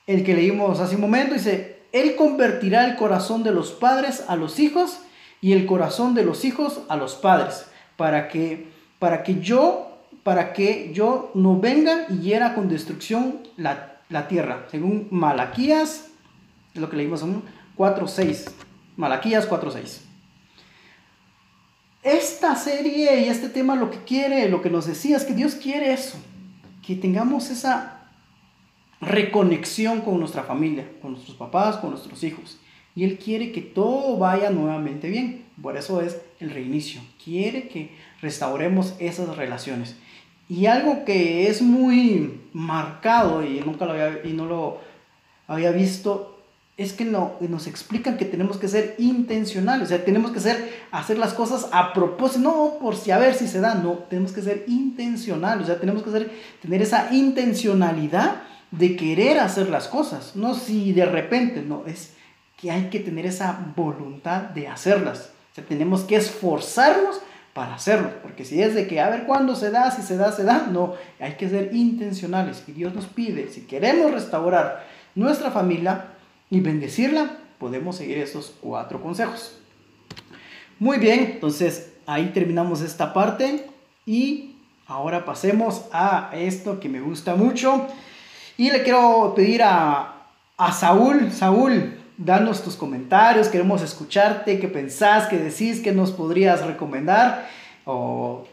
el que leímos hace un momento, dice, él convertirá el corazón de los padres a los hijos y el corazón de los hijos a los padres, para que, para que yo para que yo no venga y hiera con destrucción la, la tierra. Según Malaquías, es lo que leímos en 4.6. Malaquías 4.6. Esta serie y este tema lo que quiere, lo que nos decía es que Dios quiere eso, que tengamos esa reconexión con nuestra familia, con nuestros papás, con nuestros hijos. Y Él quiere que todo vaya nuevamente bien. Por eso es el reinicio. Quiere que restauremos esas relaciones. Y algo que es muy marcado y nunca lo había, y no lo había visto es que no, nos explican que tenemos que ser intencionales, o sea, tenemos que ser, hacer las cosas a propósito, no por si a ver si se da, no, tenemos que ser intencionales, o sea, tenemos que ser, tener esa intencionalidad de querer hacer las cosas, no si de repente, no, es que hay que tener esa voluntad de hacerlas. O sea, tenemos que esforzarnos para hacerlo, porque si es de que a ver cuándo se da, si se da, se da, no, hay que ser intencionales y Dios nos pide, si queremos restaurar nuestra familia y bendecirla, podemos seguir esos cuatro consejos. Muy bien, entonces ahí terminamos esta parte y ahora pasemos a esto que me gusta mucho y le quiero pedir a, a Saúl, Saúl, danos tus comentarios, queremos escucharte, qué pensás, qué decís, qué nos podrías recomendar o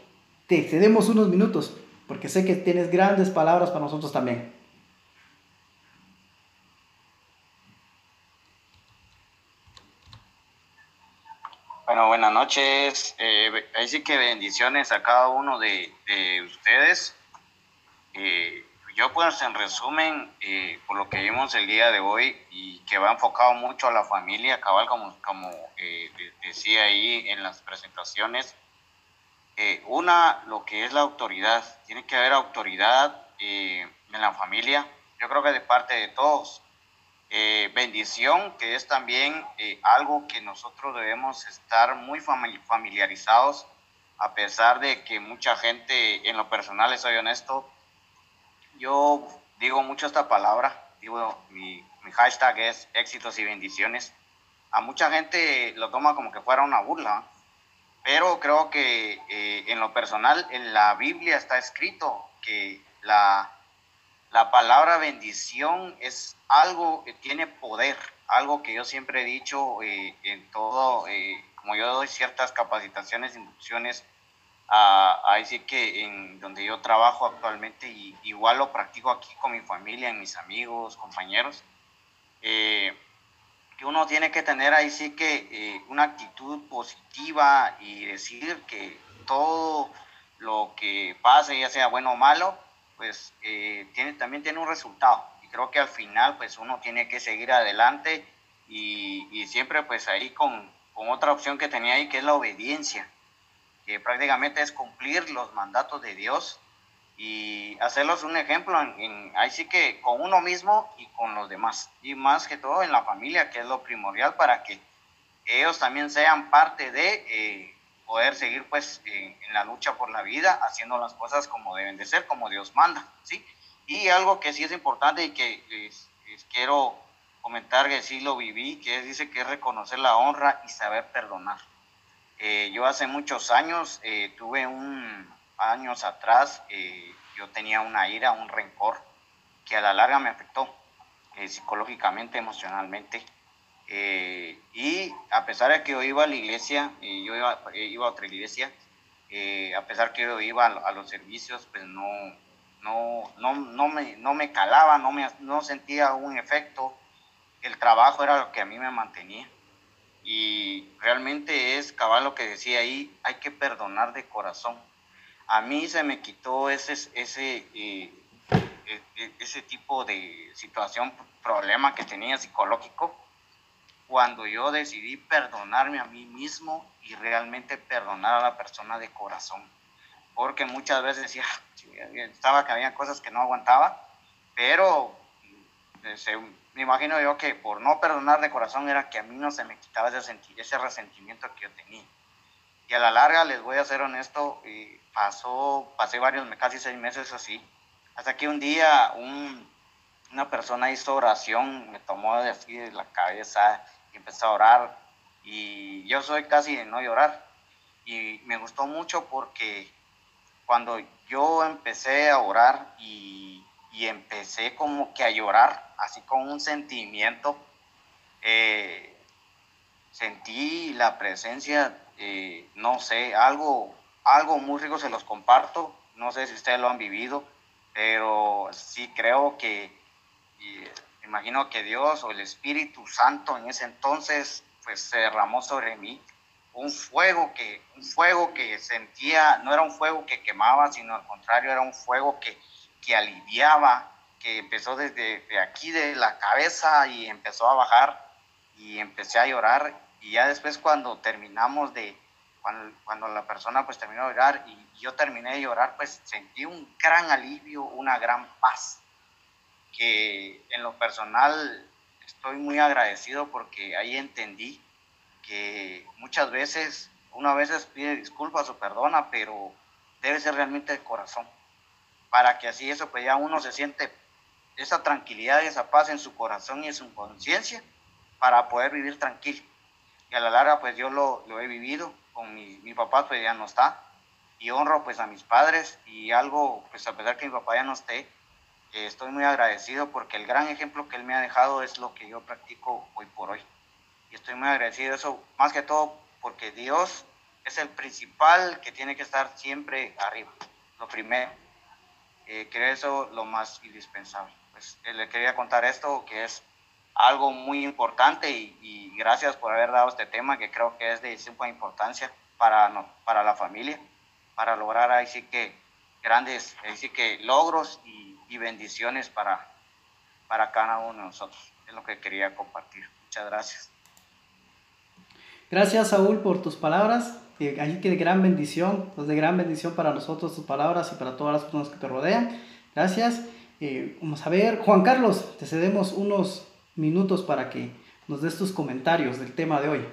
te cedemos unos minutos, porque sé que tienes grandes palabras para nosotros también. Bueno, buenas noches. Eh, así que bendiciones a cada uno de, de ustedes. Eh, yo pues en resumen, eh, por lo que vimos el día de hoy y que va enfocado mucho a la familia, cabal como, como eh, decía ahí en las presentaciones, eh, una, lo que es la autoridad, tiene que haber autoridad en la familia, yo creo que de parte de todos. Bendición, que es también algo que nosotros debemos estar muy familiarizados, a pesar de que mucha gente, en lo personal, soy honesto, yo digo mucho esta palabra, digo, mi, mi hashtag es éxitos y bendiciones. A mucha gente lo toma como que fuera una burla, pero creo que eh, en lo personal en la Biblia está escrito que la, la palabra bendición es algo que tiene poder, algo que yo siempre he dicho eh, en todo, eh, como yo doy ciertas capacitaciones, inducciones, ahí sí que en donde yo trabajo actualmente, y igual lo practico aquí con mi familia, mis amigos, compañeros, que uno tiene que tener ahí sí que una actitud positiva y decir que todo lo que pase, ya sea bueno o malo, pues eh, tiene, también tiene un resultado. Y creo que al final, pues uno tiene que seguir adelante y, y siempre pues ahí con, con, otra opción que tenía ahí, que es la obediencia, que prácticamente es cumplir los mandatos de Dios y hacerlos un ejemplo, en, ahí sí que con uno mismo y con los demás. Y más que todo en la familia, que es lo primordial para que ellos también sean parte de... Eh, poder seguir pues en, la lucha por la vida, haciendo las cosas como deben de ser, como Dios manda, ¿sí? Y algo que sí es importante y que quiero comentar que sí lo viví, que dice que es reconocer la honra y saber perdonar. Eh, yo hace muchos años eh, tuve un, años atrás, eh, yo tenía una ira, un rencor que a la larga me afectó psicológicamente, emocionalmente. Eh, y a pesar de que yo iba a la iglesia, eh, yo iba, eh, iba, a otra iglesia, a pesar que yo iba a, los servicios, pues no, no, no, no, me, no me calaba, no, me, no sentía un efecto. El trabajo era lo que a mí me mantenía. Y realmente es cabal lo que decía ahí, hay que perdonar de corazón. A mí se me quitó ese, ese, e, e, ese tipo de situación, problema que tenía psicológico cuando yo decidí perdonarme a mí mismo y realmente perdonar a la persona de corazón. Porque muchas veces decía, estaba que había cosas que no aguantaba, pero eh, me imagino yo que por no perdonar de corazón era que a mí no se me quitaba ese, ese resentimiento que yo tenía. Y a la larga, les voy a ser honesto, pasó, pasé varios, casi seis meses así, hasta que un día una persona hizo oración, me tomó de, de la cabeza y empecé a orar. Y yo soy casi de no llorar. Y me gustó mucho porque cuando yo empecé a orar y, y empecé como que a llorar, así con un sentimiento, eh, sentí la presencia, eh, no sé, algo, algo muy rico, se los comparto, no sé si ustedes lo han vivido, pero sí creo que imagino que Dios o el Espíritu Santo en ese entonces pues se derramó sobre mí. Un fuego que un fuego que sentía no era un fuego que quemaba sino al contrario era un fuego que, que aliviaba que empezó desde de aquí de la cabeza y empezó a bajar y empecé a llorar. Y ya después cuando terminamos de cuando, cuando la persona pues terminó de llorar y yo terminé de llorar pues sentí un gran alivio una gran paz que en lo personal estoy muy agradecido porque ahí entendí que muchas veces uno a veces pide disculpas o perdona, pero debe ser realmente de corazón, para que así eso pues ya uno se siente esa tranquilidad y esa paz en su corazón y en su conciencia para poder vivir tranquilo. Y a la larga pues yo lo, lo he vivido, con mi, mi papá pues ya no está, y honro pues a mis padres y algo pues a pesar que mi papá ya no esté, estoy muy agradecido porque el gran ejemplo que él me ha dejado es lo que yo practico hoy por hoy. Y estoy muy agradecido de eso, más que todo porque Dios es el principal que tiene que estar siempre arriba, lo primero. Eh, creo eso lo más indispensable. Pues eh, le quería contar esto, que es algo muy importante y, y, gracias por haber dado este tema que creo que es de suma importancia para, no, para la familia, para lograr ahí sí que grandes ahí sí que logros y y bendiciones para, para cada uno de nosotros. Es lo que quería compartir. Muchas gracias. Gracias, Saúl, por tus palabras. Allí que de gran bendición, pues de gran bendición para nosotros tus palabras y para todas las personas que te rodean. Gracias. Eh, vamos a ver, Juan Carlos, te cedemos unos minutos para que nos des tus comentarios del tema de hoy.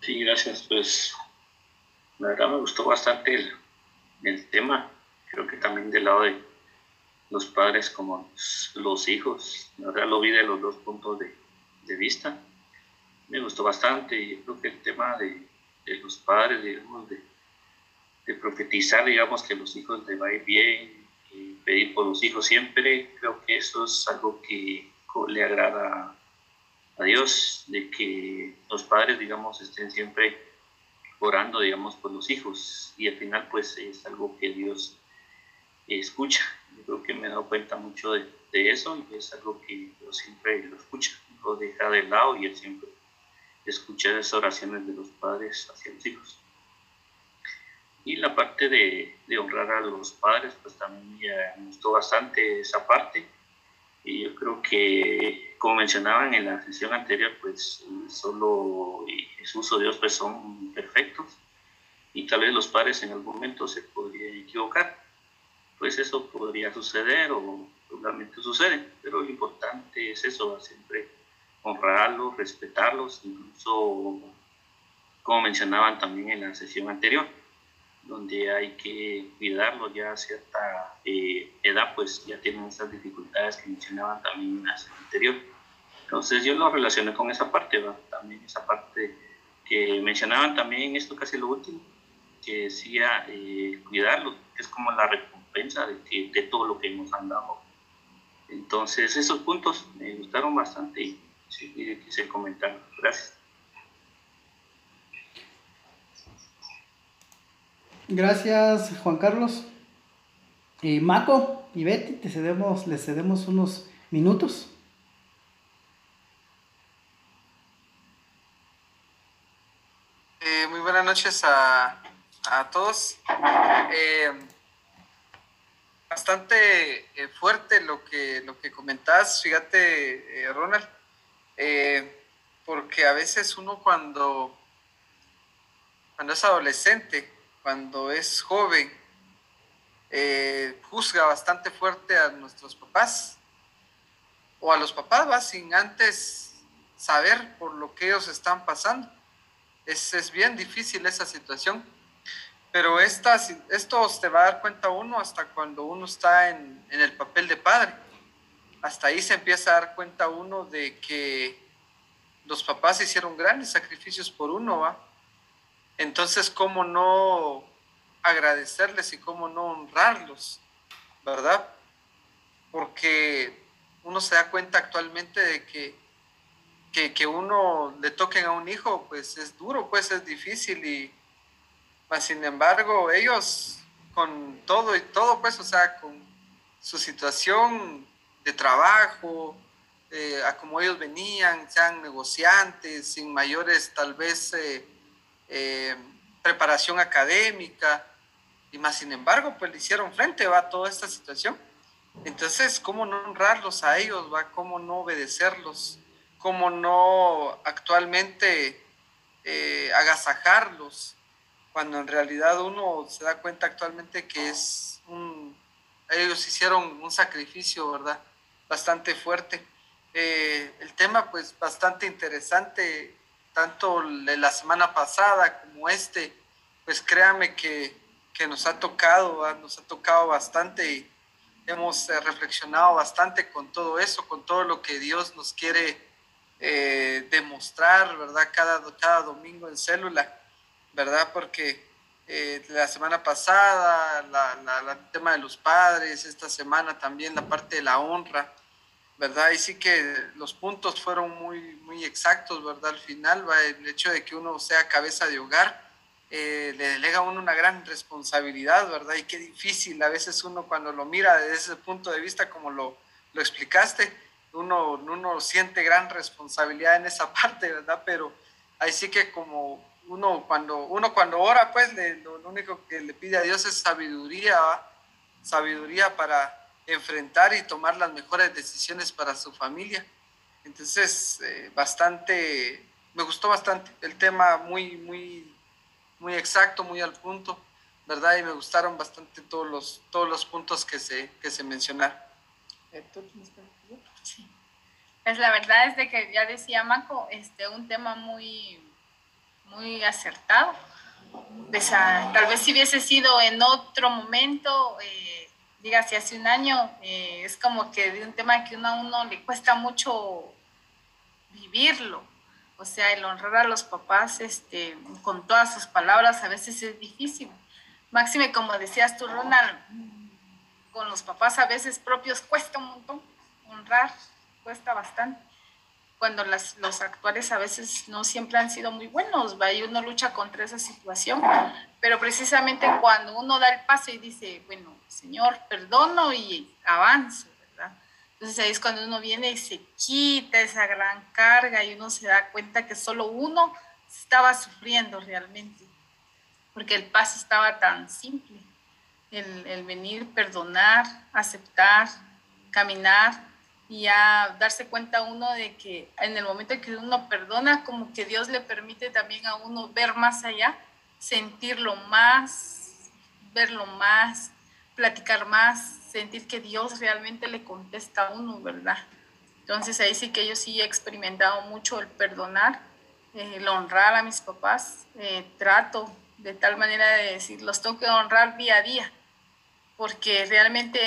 Sí, gracias. Pues la verdad me gustó bastante el, el tema. creo que también del lado de los padres como los hijos, la verdad lo vi de los dos puntos de, vista. Me gustó bastante y creo que el tema de, los padres, digamos, de, profetizar, digamos, que los hijos les va bien, y pedir por los hijos siempre, creo que eso es algo que le agrada a Dios, de que los padres, digamos, estén siempre orando, digamos, por los hijos. Y al final, pues, es algo que Dios escucha. Yo creo que me he dado cuenta mucho de, eso y es algo que Dios siempre lo escucha, lo deja de lado y Él siempre escucha esas oraciones de los padres hacia los hijos. Y la parte de, de honrar a los padres, pues también me gustó bastante esa parte. Y yo creo que, como mencionaban en la sesión anterior, pues solo Jesús o Dios pues son perfectos. Y tal vez los padres en algún momento se podrían equivocar. Pues eso podría suceder o realmente sucede, pero lo importante es eso, siempre honrarlos, respetarlos, incluso como mencionaban también en la sesión anterior, donde hay que cuidarlos ya a cierta eh, edad, pues ya tienen esas dificultades que mencionaban también en sesión anterior. Entonces yo lo relacioné con esa parte, también esa parte que mencionaban también, esto casi lo último, que decía eh, que es como la de, de todo lo que hemos andado. Entonces, esos puntos me gustaron bastante y sí, quise comentar. Gracias. Gracias, Juan Carlos. Y Maco y Betty, te cedemos, les cedemos unos minutos. Eh, muy buenas noches a, a todos. Eh, bastante eh, fuerte lo que, lo que comentás, fíjate, eh, Ronald, eh, porque a veces uno cuando, cuando es adolescente, cuando es joven, juzga bastante fuerte a nuestros papás o a los papás, ¿va? sin antes saber por lo que ellos están pasando. Es, es bien difícil esa situación pero estas, esto se va a dar cuenta uno hasta cuando uno está en, en, el papel de padre. Hasta ahí se empieza a dar cuenta uno de que los papás hicieron grandes sacrificios por uno, ¿va? Entonces, ¿cómo no agradecerles y cómo no honrarlos, verdad? Porque uno se da cuenta actualmente de que, que, que uno le toquen a un hijo, pues es duro, pues es difícil y sin embargo, ellos con todo y todo, pues, o sea, con su situación de trabajo, eh, a como ellos venían, sean negociantes, sin mayores tal vez eh, eh, preparación académica, y más sin embargo, pues le hicieron frente a toda esta situación. Entonces, ¿cómo no honrarlos a ellos? ¿va? ¿Cómo no obedecerlos? ¿Cómo no actualmente agasajarlos? cuando en realidad uno se da cuenta actualmente que es un, ellos hicieron un sacrificio, ¿verdad? Bastante fuerte. Eh, el tema pues bastante interesante, tanto la semana pasada como este, pues créame que, que nos ha tocado, nos ha tocado bastante y hemos eh, reflexionado bastante con todo eso, con todo lo que Dios nos quiere eh, demostrar, ¿verdad? Cada, cada domingo en célula. ¿verdad? Porque eh, la semana pasada, el tema de los padres, esta semana también la parte de la honra, ¿verdad? Y sí que los puntos fueron muy, muy exactos, ¿verdad? Al final, ¿va? el hecho de que uno sea cabeza de hogar, eh, le delega a uno una gran responsabilidad, ¿verdad? Y qué difícil a veces uno cuando lo mira desde ese punto de vista, como lo, lo explicaste, uno, uno siente gran responsabilidad en esa parte, ¿verdad? Pero ahí sí que como uno cuando, uno cuando ora, pues lo, único que le pide a Dios es sabiduría, sabiduría para enfrentar y tomar las mejores decisiones para su familia. Entonces, eh, bastante, me gustó bastante el tema, muy, muy, muy exacto, muy al punto, ¿verdad? Y me gustaron bastante todos los, todos los puntos que se, que se mencionaron. Pues la verdad es de que ya decía Maco, este, un tema muy, muy acertado, tal vez si hubiese sido en otro momento, eh, diga si hace un año, eh, es como que de un tema que uno a uno le cuesta mucho vivirlo. O sea, el honrar a los papás este, con todas sus palabras a veces es difícil. Máxime, como decías tú, Ronald, con los papás a veces propios cuesta un montón honrar, cuesta bastante cuando las, los actuales a veces no siempre han sido muy buenos, ¿va? y uno lucha contra esa situación, pero precisamente cuando uno da el paso y dice, bueno, Señor, perdono y avanzo, ¿verdad? Entonces ahí es cuando uno viene y se quita esa gran carga y uno se da cuenta que solo uno estaba sufriendo realmente, porque el paso estaba tan simple, el, el venir, perdonar, aceptar, caminar, y a darse cuenta uno de que en el momento en que uno perdona, como que Dios le permite también a uno ver más allá, sentirlo más, verlo más, platicar más, sentir que Dios realmente le contesta a uno, ¿verdad? Entonces ahí sí que yo sí he experimentado mucho el perdonar, eh, el honrar a mis papás, eh, trato de tal manera de decir, los tengo que honrar día a día porque realmente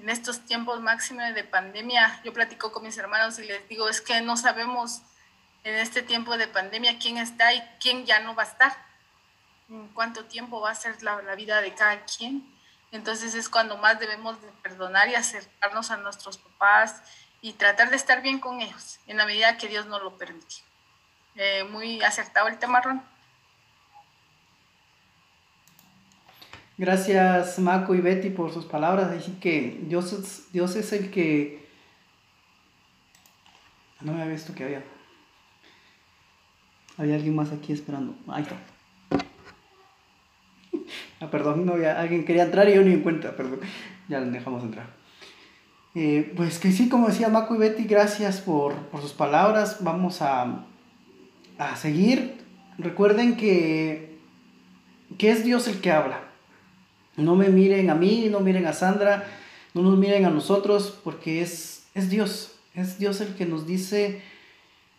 en estos tiempos máximos de pandemia, yo platico con mis hermanos y les digo, es que no sabemos en este tiempo de pandemia quién está y quién ya no va a estar, cuánto tiempo va a ser la, vida de cada quien. Entonces es cuando más debemos de perdonar y acercarnos a nuestros papás y tratar de estar bien con ellos, en la medida que Dios nos lo permite. Eh, muy acertado el tema, Ron. Gracias Marco y Betty por sus palabras. Así que Dios es, Dios es el que... No me había visto que había. Había alguien más aquí esperando. Ahí está. Ah, perdón, no había, alguien quería entrar y yo ni en cuenta, perdón. Ya dejamos entrar. Eh, pues que sí, como decía Marco y Betty, gracias por, sus palabras. Vamos a, a seguir. Recuerden que, que es Dios el que habla. No me miren a mí, no miren a Sandra, no nos miren a nosotros, porque es, es Dios, es Dios el que nos dice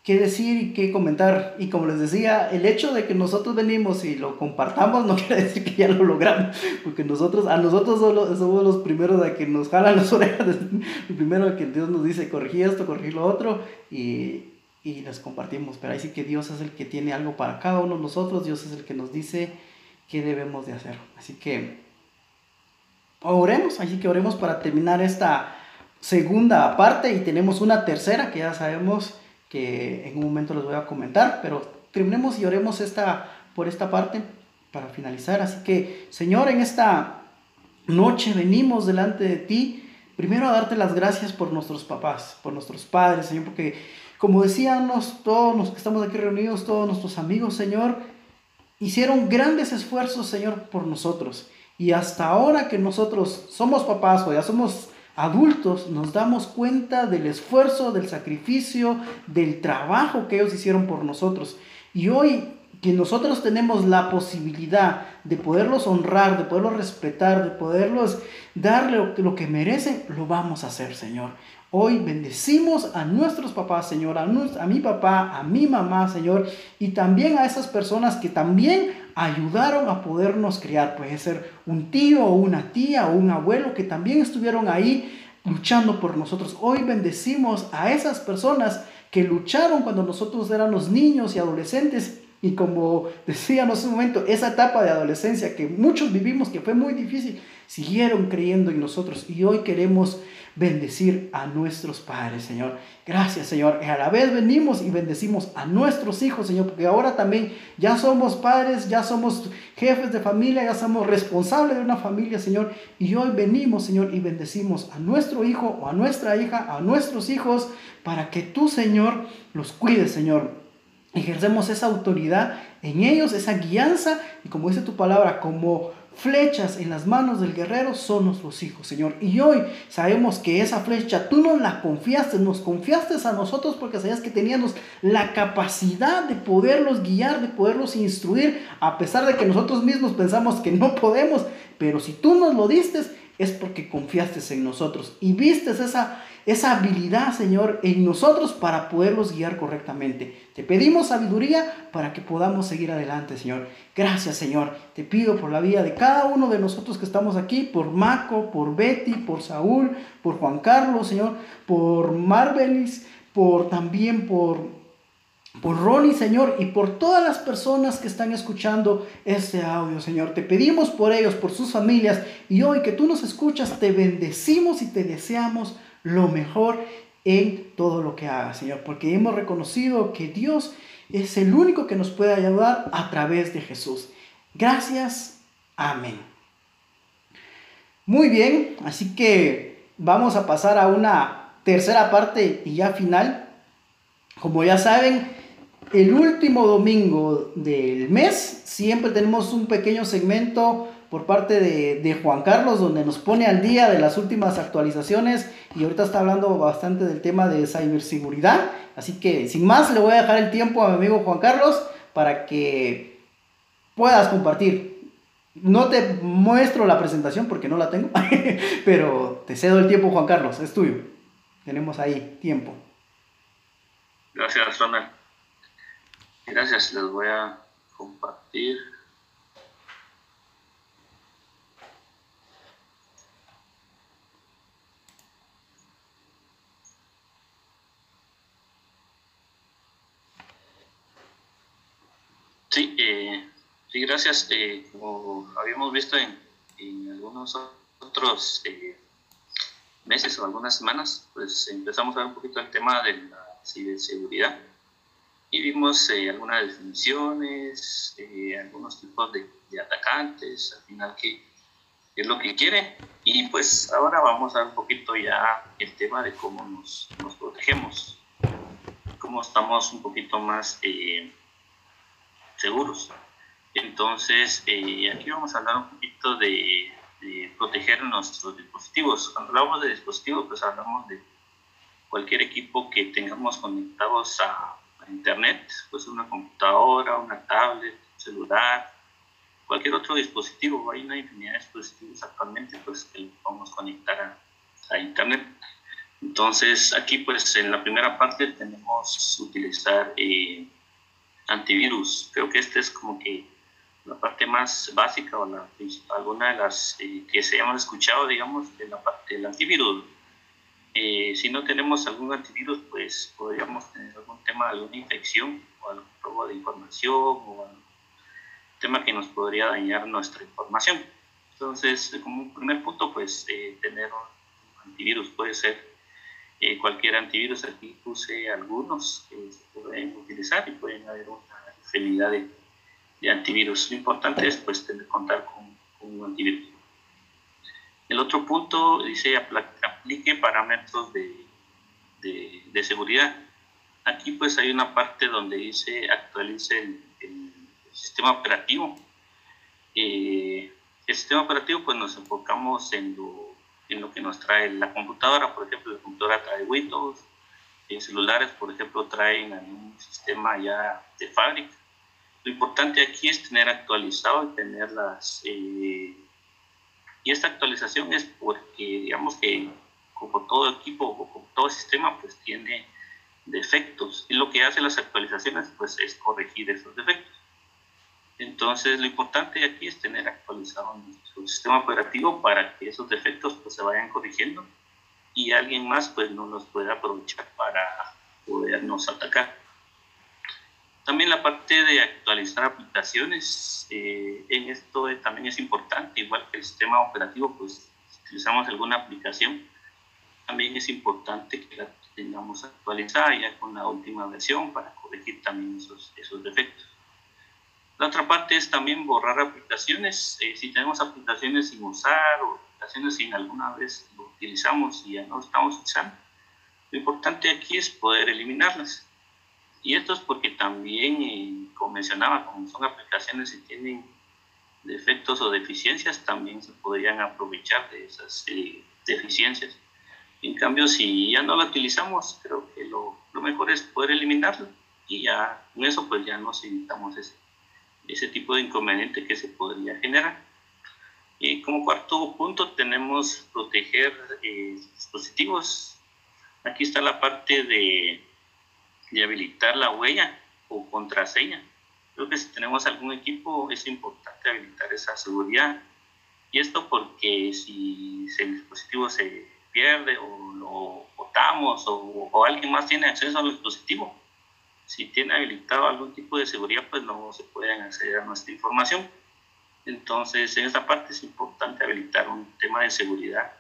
qué decir y qué comentar. Y como les decía, el hecho de que nosotros venimos y lo compartamos no quiere decir que ya lo logramos, porque nosotros, a nosotros somos los primeros de que nos jalan las orejas, el primero de que Dios nos dice corregí esto, corregí lo otro, y, y les compartimos. Pero ahí sí que Dios es el que tiene algo para cada uno de nosotros, Dios es el que nos dice qué debemos de hacer. Así que oremos, así que oremos para terminar esta segunda parte y tenemos una tercera que ya sabemos que en un momento les voy a comentar, pero terminemos y oremos esta, por esta parte para finalizar. Así que, Señor, en esta noche venimos delante de ti, primero a darte las gracias por nuestros papás, por nuestros padres, Señor, porque como decíamos todos los que estamos aquí reunidos, todos nuestros amigos, Señor, hicieron grandes esfuerzos, Señor, por nosotros. Y hasta ahora que nosotros somos papás o ya somos adultos, nos damos cuenta del esfuerzo, del sacrificio, del trabajo que ellos hicieron por nosotros. Y hoy que nosotros tenemos la posibilidad de poderlos honrar, de poderlos respetar, de poderlos darle lo que merecen, lo vamos a hacer, Señor. Hoy bendecimos a nuestros papás, Señor, a, mi papá, a mi mamá, Señor, y también a esas personas que también ayudaron a podernos criar. Puede ser un tío o una tía o un abuelo que también estuvieron ahí luchando por nosotros. Hoy bendecimos a esas personas que lucharon cuando nosotros éramos niños y adolescentes. Y como decía en ese momento, esa etapa de adolescencia que muchos vivimos, que fue muy difícil, siguieron creyendo en nosotros. Y hoy queremos bendecir a nuestros padres, Señor. Gracias, Señor. Y a la vez venimos y bendecimos a nuestros hijos, Señor, porque ahora también ya somos padres, ya somos jefes de familia, ya somos responsables de una familia, Señor. Y hoy venimos, Señor, y bendecimos a nuestro hijo o a nuestra hija, a nuestros hijos, para que tú, Señor, los cuides, Señor. Ejercemos esa autoridad en ellos, esa guianza, y como dice tu palabra, como flechas en las manos del guerrero son nuestros hijos, Señor. Y hoy sabemos que esa flecha tú nos la confiaste, nos confiaste a nosotros porque sabías que teníamos la capacidad de poderlos guiar, de poderlos instruir, a pesar de que nosotros mismos pensamos que no podemos, pero si tú nos lo diste, es porque confiaste en nosotros y viste esa, esa habilidad, Señor, en nosotros para poderlos guiar correctamente. Te pedimos sabiduría para que podamos seguir adelante, Señor. Gracias, Señor. Te pido por la vida de cada uno de nosotros que estamos aquí, por Maco, por Betty, por Saúl, por Juan Carlos, Señor, por Marvelis, por también por por Ronnie, Señor, y por todas las personas que están escuchando este audio, Señor. Te pedimos por ellos, por sus familias, y hoy que tú nos escuchas, te bendecimos y te deseamos lo mejor en todo lo que hagas, Señor, porque hemos reconocido que Dios es el único que nos puede ayudar a través de Jesús. Gracias. Amén. Muy bien, así que vamos a pasar a una tercera parte y ya final. Como ya saben, el último domingo del mes siempre tenemos un pequeño segmento por parte de, Juan Carlos donde nos pone al día de las últimas actualizaciones y ahorita está hablando bastante del tema de ciberseguridad. Así que sin más le voy a dejar el tiempo a mi amigo Juan Carlos para que puedas compartir. No te muestro la presentación porque no la tengo, pero te cedo el tiempo Juan Carlos, es tuyo. Tenemos ahí tiempo. Gracias, Ronald. Gracias, les voy a compartir. Sí, eh, sí gracias. Eh, como habíamos visto en, en algunos otros eh, meses o algunas semanas, pues empezamos a ver un poquito el tema de la ciberseguridad y vimos eh, algunas definiciones, algunos tipos de, atacantes, al final qué es lo que quiere. Y pues ahora vamos a ver un poquito ya el tema de cómo nos, protegemos, cómo estamos un poquito más seguros. Entonces, aquí vamos a hablar un poquito de, de proteger nuestros dispositivos. Cuando hablamos de dispositivos, pues hablamos de cualquier equipo que tengamos conectados a internet, pues una computadora, una tablet, un celular, cualquier otro dispositivo. Hay una infinidad de dispositivos actualmente pues, que podemos conectar a, internet. Entonces, aquí pues en la primera parte tenemos utilizar eh, antivirus. Creo que esta es como que la parte más básica o la, alguna de las eh, que se hemos escuchado, digamos, de la parte del antivirus. Eh, si no tenemos algún antivirus, pues podríamos tener algún tema, alguna infección o algún robo de información o algún tema que nos podría dañar nuestra información. Entonces, como un primer punto, pues eh, tener un antivirus puede ser eh, cualquier antivirus. Aquí puse algunos que se pueden utilizar y pueden haber una infinidad de, de antivirus. Lo importante es pues tener, contar con, un antivirus. El otro punto dice aplique parámetros de, de, seguridad. Aquí pues hay una parte donde dice actualice el, sistema operativo. Eh, el sistema operativo pues nos enfocamos en lo, en lo que nos trae la computadora, por ejemplo, la computadora trae Windows, en celulares, por ejemplo, traen un sistema ya de fábrica. Lo importante aquí es tener actualizado y tener las, eh, y esta actualización es porque, digamos que como todo equipo o como todo sistema, pues tiene defectos. Y lo que hace las actualizaciones, pues es corregir esos defectos. Entonces, lo importante aquí es tener actualizado nuestro sistema operativo para que esos defectos pues, se vayan corrigiendo y alguien más pues no los pueda aprovechar para podernos atacar. También la parte de actualizar aplicaciones, eh, en esto también es importante, igual que el sistema operativo, pues si utilizamos alguna aplicación, también es importante que la tengamos actualizada ya con la última versión para corregir también esos, esos defectos. La otra parte es también borrar aplicaciones. Eh, si tenemos aplicaciones sin usar o aplicaciones sin alguna vez lo utilizamos y ya no estamos usando, lo importante aquí es poder eliminarlas. Y esto es porque también, eh, como mencionaba, como son aplicaciones y tienen defectos o deficiencias, también se podrían aprovechar de esas eh, deficiencias. En cambio, si ya no la utilizamos, creo que lo, lo, mejor es poder eliminarlo y ya con eso pues ya nos evitamos ese, ese tipo de inconveniente que se podría generar. Y como cuarto punto tenemos proteger eh, dispositivos Aquí está la parte de, de habilitar la huella o contraseña. Creo que si tenemos algún equipo es importante habilitar esa seguridad. Y esto porque si el dispositivo se pierde o lo botamos o, alguien más tiene acceso al dispositivo, si tiene habilitado algún tipo de seguridad, pues no se pueden acceder a nuestra información. Entonces, en esta parte es importante habilitar un tema de seguridad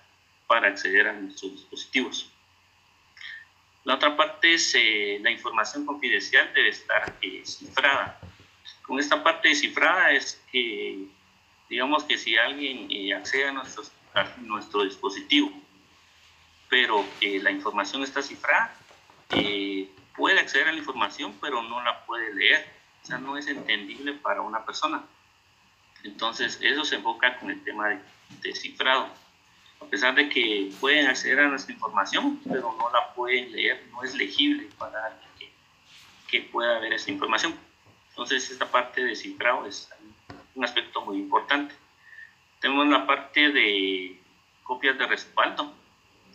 para acceder a nuestros dispositivos. La otra parte es eh, la información confidencial debe estar eh, cifrada. Con esta parte cifrada es que, digamos que si alguien eh, accede a, nuestros, a, nuestro dispositivo, pero la información está cifrada, puede acceder a la información, pero no la puede leer. O sea, no es entendible para una persona. Entonces, eso se enfoca con el tema de, cifrado. Pesar de que pueden acceder a nuestra información, pero no la pueden leer, no es legible para alguien que, pueda ver esa información. Entonces, esta parte de cifrado es un aspecto muy importante. Tenemos la parte de copias de respaldo.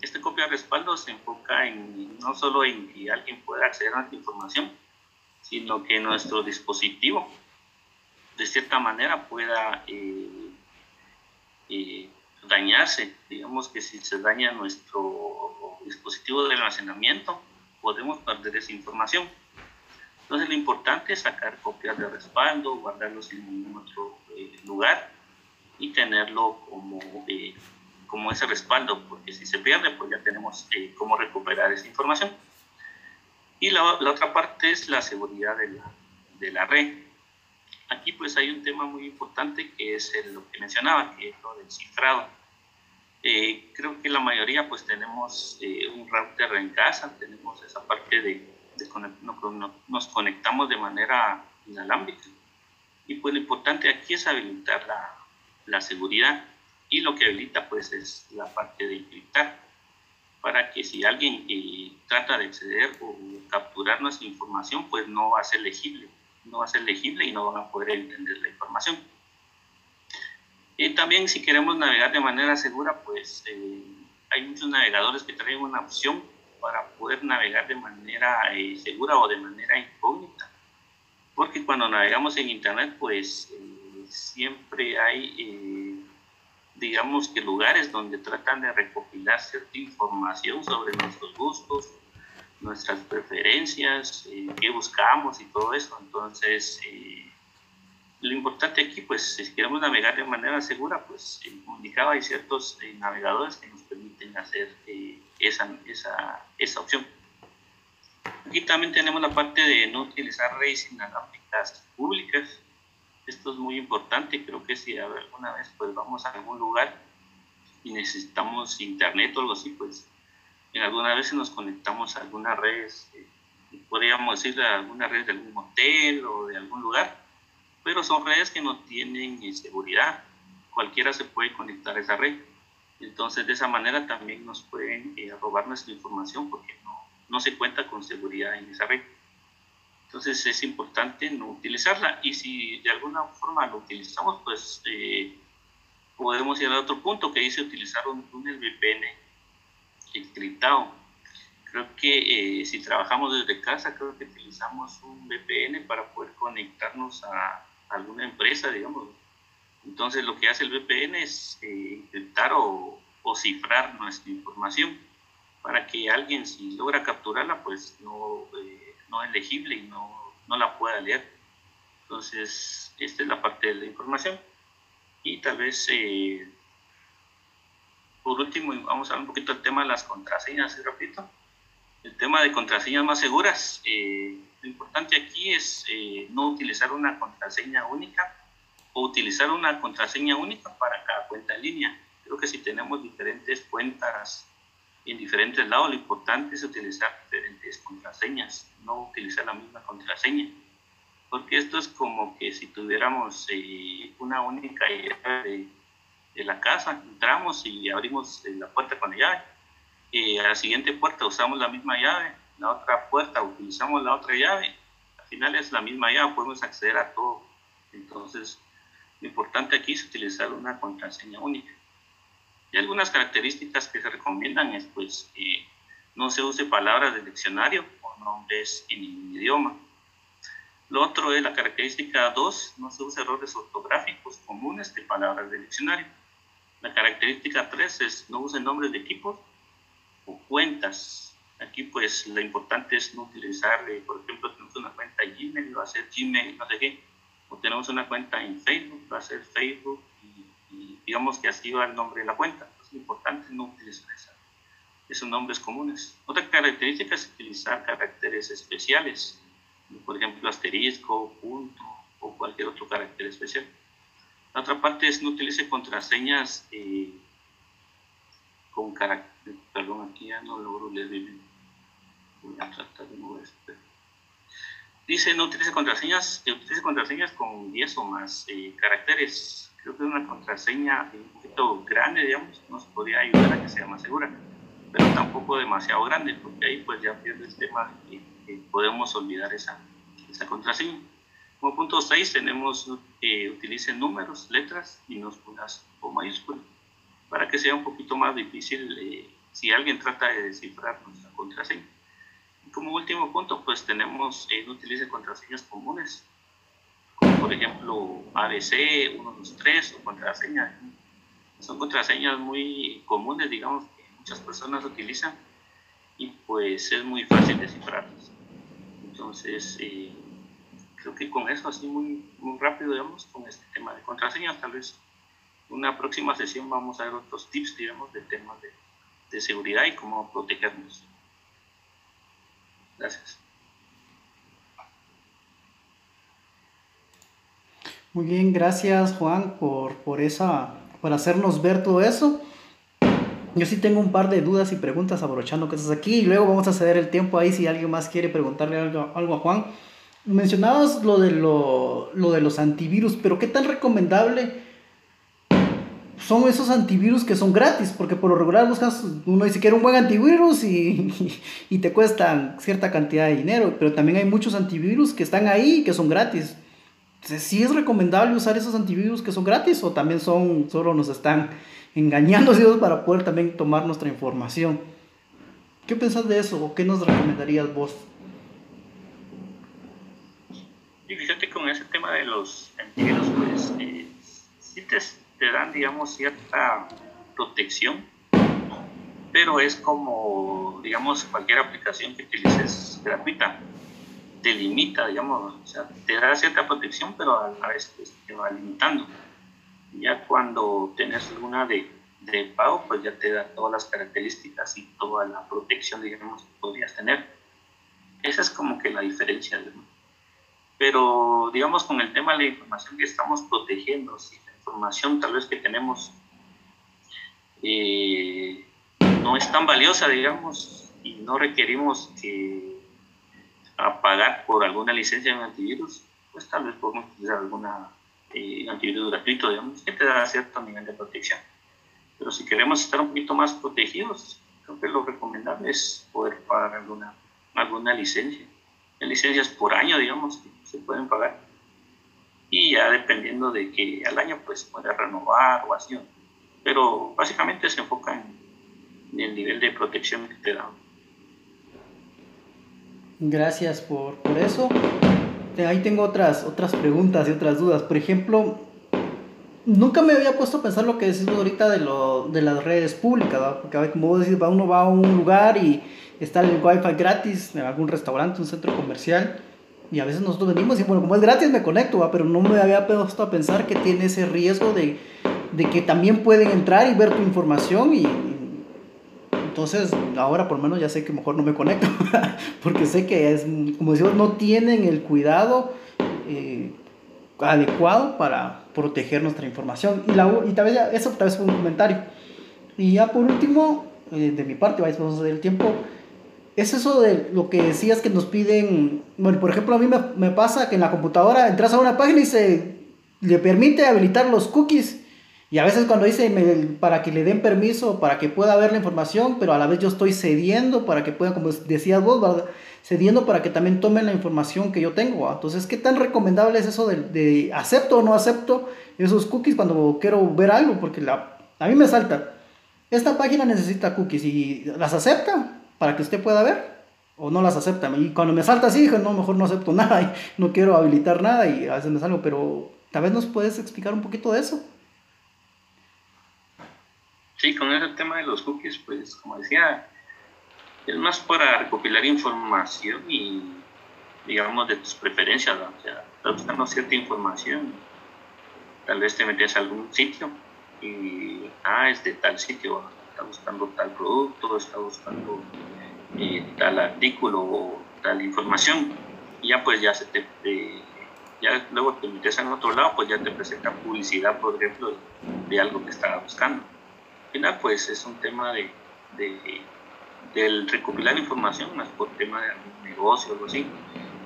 Este copia de respaldo se enfoca en, no solo en que alguien pueda acceder a nuestra información, sino que nuestro dispositivo de cierta manera pueda eh, eh, dañarse. Digamos que si se daña nuestro dispositivo de almacenamiento, podemos perder esa información. Entonces lo importante es sacar copias de respaldo, guardarlos en otro eh, lugar y tenerlo como, como ese respaldo, porque si se pierde, pues ya tenemos cómo recuperar esa información. Y la, la, otra parte es la seguridad de la, de la red. Aquí pues hay un tema muy importante que es lo que mencionaba, que es lo del cifrado. Eh, creo que la mayoría pues tenemos eh, un router en casa, tenemos esa parte de, de nos conectamos de manera inalámbrica. Y pues lo importante aquí es habilitar la, la seguridad y lo que habilita pues es la parte de encriptar para que si alguien eh, trata de acceder o capturar nuestra información pues no va a ser legible no va a ser legible y no van a poder entender la información. Y también si queremos navegar de manera segura, pues eh, hay muchos navegadores que traen una opción para poder navegar de manera eh, segura o de manera incógnita. Porque cuando navegamos en Internet, pues eh, siempre hay, digamos que lugares donde tratan de recopilar cierta información sobre nuestros gustos, nuestras preferencias, eh, qué buscamos y todo eso. Entonces, eh, lo importante aquí, pues, si queremos navegar de manera segura, pues, como indicaba, hay ciertos eh, navegadores que nos permiten hacer esa, esa, esa opción. Aquí también tenemos la parte de no utilizar redes inalámbricas públicas. Esto es muy importante. Creo que si alguna vez pues, vamos a algún lugar y necesitamos internet o algo así, pues en algunas veces nos conectamos a alguna red, eh, podríamos decir a alguna red de algún hotel o de algún lugar, pero son redes que no tienen eh, seguridad. Cualquiera se puede conectar a esa red. Entonces, de esa manera también nos pueden eh, robar nuestra información porque no, no se cuenta con seguridad en esa red. Entonces, es importante no utilizarla. Y si de alguna forma lo utilizamos, pues podemos ir a otro punto que dice utilizar un túnel VPN encriptado. Creo que eh, si trabajamos desde casa, creo que utilizamos un VPN para poder conectarnos a alguna empresa, digamos. Entonces lo que hace el VPN es eh, encriptar o, o, cifrar nuestra información para que alguien si logra capturarla pues no, eh, no es legible y no, no la pueda leer. Entonces esta es la parte de la información y tal vez por último, vamos a hablar un poquito del tema de las contraseñas, ¿sí, repito. El tema de contraseñas más seguras. Eh, lo importante aquí es eh, no utilizar una contraseña única o utilizar una contraseña única para cada cuenta en línea. Creo que si tenemos diferentes cuentas en diferentes lados, lo importante es utilizar diferentes contraseñas, no utilizar la misma contraseña. Porque esto es como que si tuviéramos eh, una única idea de la casa, entramos y abrimos eh, la puerta con la llave. A la siguiente puerta usamos la misma llave, la otra puerta utilizamos la otra llave. Al final es la misma llave, podemos acceder a todo. Entonces, lo importante aquí es utilizar una contraseña única. Y algunas características que se recomiendan es pues no se use palabras del diccionario o nombres en ningún idioma. Lo otro es la característica 2, no se usa errores ortográficos comunes de palabras del diccionario. La característica 3 es no use nombres de equipos o cuentas. Aquí pues lo importante es no utilizar, por ejemplo, tenemos una cuenta Gmail, va a ser Gmail, no sé qué, o tenemos una cuenta en Facebook, va a ser Facebook, y, digamos que así va el nombre de la cuenta. Es importante no utilizar esos nombres comunes. Otra característica es utilizar caracteres especiales por ejemplo, asterisco, punto o cualquier otro carácter especial. La otra parte es no utilice contraseñas eh, con carácter, perdón, aquí ya no logro leer bien. Voy a tratar de. Dice no utilice contraseñas, eh, utilice contraseñas con 10 o más eh, caracteres. Creo que una contraseña un poquito grande, digamos, nos podría ayudar a que sea más segura, pero tampoco demasiado grande, porque ahí pues ya pierde el tema de podemos olvidar esa, esa contraseña. Como punto 6 tenemos que utilicen números, letras, minúsculas o mayúsculas para que sea un poquito más difícil eh, si alguien trata de descifrar nuestra contraseña. Como último punto, pues tenemos eh, no utilice contraseñas comunes, como por ejemplo ABC, 123 o contraseña. Son contraseñas muy comunes, digamos, que muchas personas utilizan y pues es muy fácil descifrarlas. Entonces, eh, creo que con eso, así muy, muy rápido, digamos, con este tema de contraseñas, tal vez una próxima sesión vamos a ver otros tips, digamos, de temas de, de seguridad y cómo protegernos. Gracias. Muy bien, gracias Juan por, por, esa, por hacernos ver todo eso. Yo sí tengo un par de dudas y preguntas abrochando que estás aquí y luego vamos a ceder el tiempo ahí si alguien más quiere preguntarle algo, algo a Juan. Mencionabas lo de, lo, lo de los antivirus, pero ¿qué tan recomendable son esos antivirus que son gratis? Porque por lo regular buscas, uno dice que era un buen antivirus y, y, te cuestan cierta cantidad de dinero, pero también hay muchos antivirus que están ahí y que son gratis. Entonces, ¿sí es recomendable usar esos antivirus que son gratis o también son, solo nos están engañando Dios para poder también tomar nuestra información. ¿Qué pensás de eso o qué nos recomendarías vos? Y fíjate con ese tema de los antivirus, pues eh, sí te, te, dan, digamos, cierta protección, pero es como, digamos, cualquier aplicación que utilices gratuita, te limita, digamos, o sea, te da cierta protección, pero a la vez pues, te va limitando ya cuando tienes alguna de, de pago, pues ya te da todas las características y toda la protección, digamos, que podrías tener. Esa es como que la diferencia. Pero, digamos, con el tema de la información que estamos protegiendo, si información tal vez que tenemos eh, no es tan valiosa, digamos, y no requerimos que pagar por alguna licencia de antivirus, pues tal vez podemos utilizar alguna eh, antivirus gratuito, digamos, que te da cierto nivel de protección. Pero si queremos estar un poquito más protegidos, creo que lo recomendable es poder pagar alguna, alguna licencia. licencias por año, digamos, que se pueden pagar. Y ya dependiendo de que al año pues puede renovar o así. Pero básicamente se enfoca en, el nivel de protección que te da. Gracias por, por eso. Este, ahí tengo otras, otras preguntas y otras dudas. Por ejemplo, nunca me había puesto a pensar lo que decís ahorita de, lo, de las redes públicas, porque como vos decís, uno va a un lugar y está el wifi gratis en algún restaurante, un centro comercial, y a veces nosotros venimos y bueno, como es gratis me conecto, pero no me había puesto a pensar que tiene ese riesgo de, de que también pueden entrar y ver tu información y, entonces, ahora por lo menos ya sé que mejor no me conecto, porque sé que es, como decimos, no tienen el cuidado eh, adecuado para proteger nuestra información. Y, la, y tal vez eso tal vez fue un comentario. Y ya por último, eh, de mi parte, vais a hacer el tiempo, es eso de lo que decías que nos piden, bueno, por ejemplo, a mí me, pasa que en la computadora entras a una página y se le permite habilitar los cookies y a veces cuando dice para que le den permiso, para que pueda ver la información, pero a la vez yo estoy cediendo para que pueda, como decías vos, cediendo para que también tomen la información que yo tengo. Entonces, ¿qué tan recomendable es eso de, acepto o no acepto esos cookies cuando quiero ver algo? Porque la, a mí me salta, esta página necesita cookies y las acepta para que usted pueda ver o no las acepta. Y cuando me salta así, dije, no, mejor no acepto nada y no quiero habilitar nada y a veces me salgo, pero tal vez nos puedes explicar un poquito de eso. Sí, con ese tema de los cookies, pues como decía, es más para recopilar información y, digamos, de tus preferencias, o sea, estás buscando cierta información, tal vez te metes a algún sitio y, ah, es de tal sitio, está buscando tal producto, está buscando eh, tal artículo o tal información, y ya pues ya se te, luego te metes en otro lado, pues ya te presenta publicidad, por ejemplo, de algo que estaba buscando. Al final pues es un tema de, de del recopilar información más por tema de algún negocio o algo así.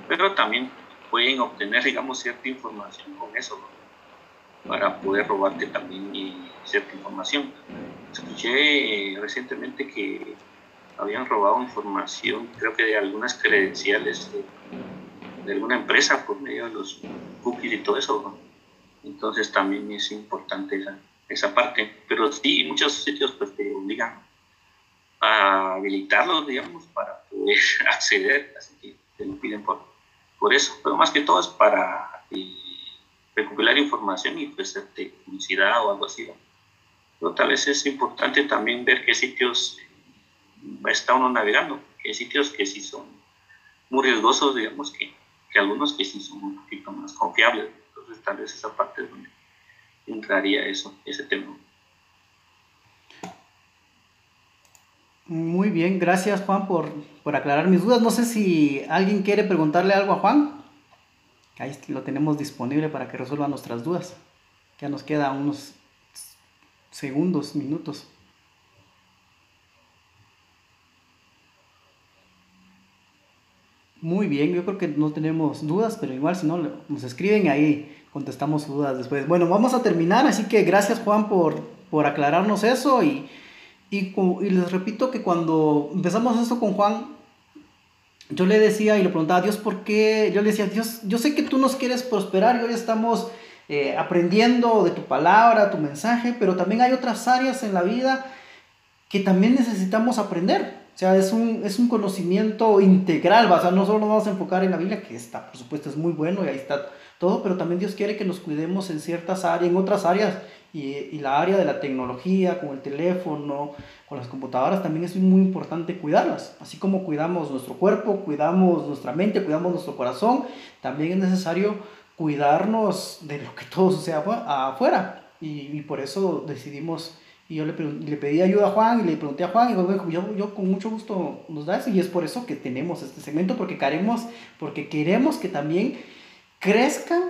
Pero también pueden obtener digamos cierta información con eso para poder robarte también cierta información. Escuché eh, recientemente que habían robado información creo que de algunas credenciales de, de alguna empresa por medio de los cookies y todo eso entonces también es importante esa esa parte. Pero sí, muchos sitios pues te obligan a habilitarlos, digamos, para poder acceder, así que te lo piden por, por eso. Pero más que todo es para eh, recopilar información y pues de publicidad o algo así. Pero tal vez es importante también ver qué sitios está uno navegando, qué sitios que sí son muy riesgosos, digamos, que, que algunos que sí son un poquito más confiables. Entonces tal vez esa parte es donde entraría eso, ese tema. Muy bien, gracias Juan por, por, aclarar mis dudas. No sé si alguien quiere preguntarle algo a Juan. Ahí lo tenemos disponible para que resuelva nuestras dudas. Ya nos queda unos segundos, minutos. Muy bien, yo creo que no tenemos dudas, pero igual si no, nos escriben ahí contestamos dudas después. Bueno, vamos a terminar, así que gracias Juan por, por aclararnos eso y, y, les repito que cuando empezamos esto con Juan, yo le decía y le preguntaba a Dios por qué, yo le decía, Dios, yo sé que tú nos quieres prosperar y hoy estamos eh, aprendiendo de tu palabra, tu mensaje, pero también hay otras áreas en la vida que también necesitamos aprender. O sea, es un, es un conocimiento integral, o sea, no solo nos vamos a enfocar en la Biblia, que está, por supuesto, es muy bueno y ahí está todo, pero también Dios quiere que nos cuidemos en ciertas áreas, en otras áreas, y, y, la área de la tecnología, con el teléfono, con las computadoras, también es muy importante cuidarlas. Así como cuidamos nuestro cuerpo, cuidamos nuestra mente, cuidamos nuestro corazón, también es necesario cuidarnos de lo que todo sucede afuera. Y, y por eso decidimos, y yo le, le, pedí ayuda a Juan y le pregunté a Juan, y dijo, yo, yo con mucho gusto nos da eso, y es por eso que tenemos este segmento, porque queremos, porque queremos que también crezcan,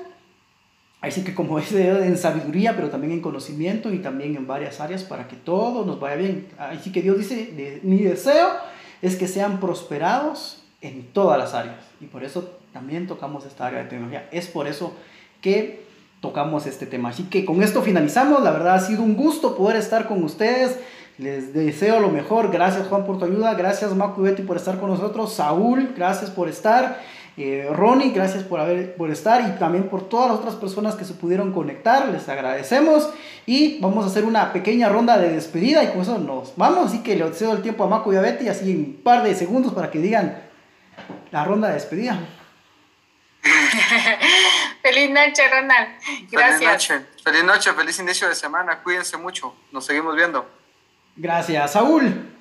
así que como es en sabiduría, pero también en conocimiento y también en varias áreas para que todo nos vaya bien. Así que Dios dice, mi deseo es que sean prosperados en todas las áreas. Y por eso también tocamos esta área de tecnología. Es por eso que tocamos este tema. Así que con esto finalizamos. La verdad ha sido un gusto poder estar con ustedes. Les deseo lo mejor. Gracias Juan por tu ayuda. Gracias Macu Betty por estar con nosotros. Saúl, gracias por estar. Eh, Ronnie, gracias por, por estar y también por todas las otras personas que se pudieron conectar, les agradecemos y vamos a hacer una pequeña ronda de despedida y con eso nos vamos, así que le cedo el tiempo a Maco y a Betty, así en un par de segundos para que digan la ronda de despedida. feliz noche, Ronald. Gracias. Feliz noche. feliz noche, feliz inicio de semana, cuídense mucho, nos seguimos viendo. Gracias, Saúl.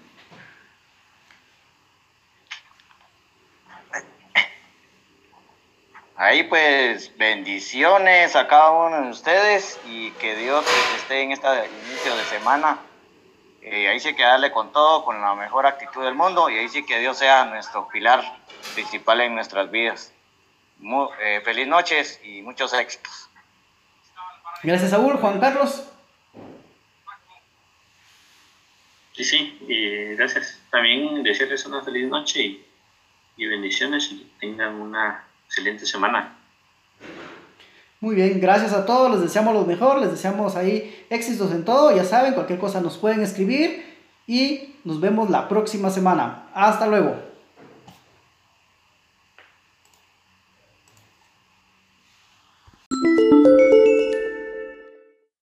Ahí pues bendiciones a cada uno de ustedes y que Dios esté en este inicio de semana. Eh, ahí sí que darle con todo, con la mejor actitud del mundo y ahí sí que Dios sea nuestro pilar principal en nuestras vidas. Muy, eh, feliz noches y muchos éxitos. Gracias, Saúl. Juan Carlos. Sí, sí, y gracias. También desearles una feliz noche y, y bendiciones y tengan una excelente semana. Muy bien, gracias a todos, les deseamos lo mejor, les deseamos ahí éxitos en todo, ya saben, cualquier cosa nos pueden escribir y nos vemos la próxima semana. Hasta luego.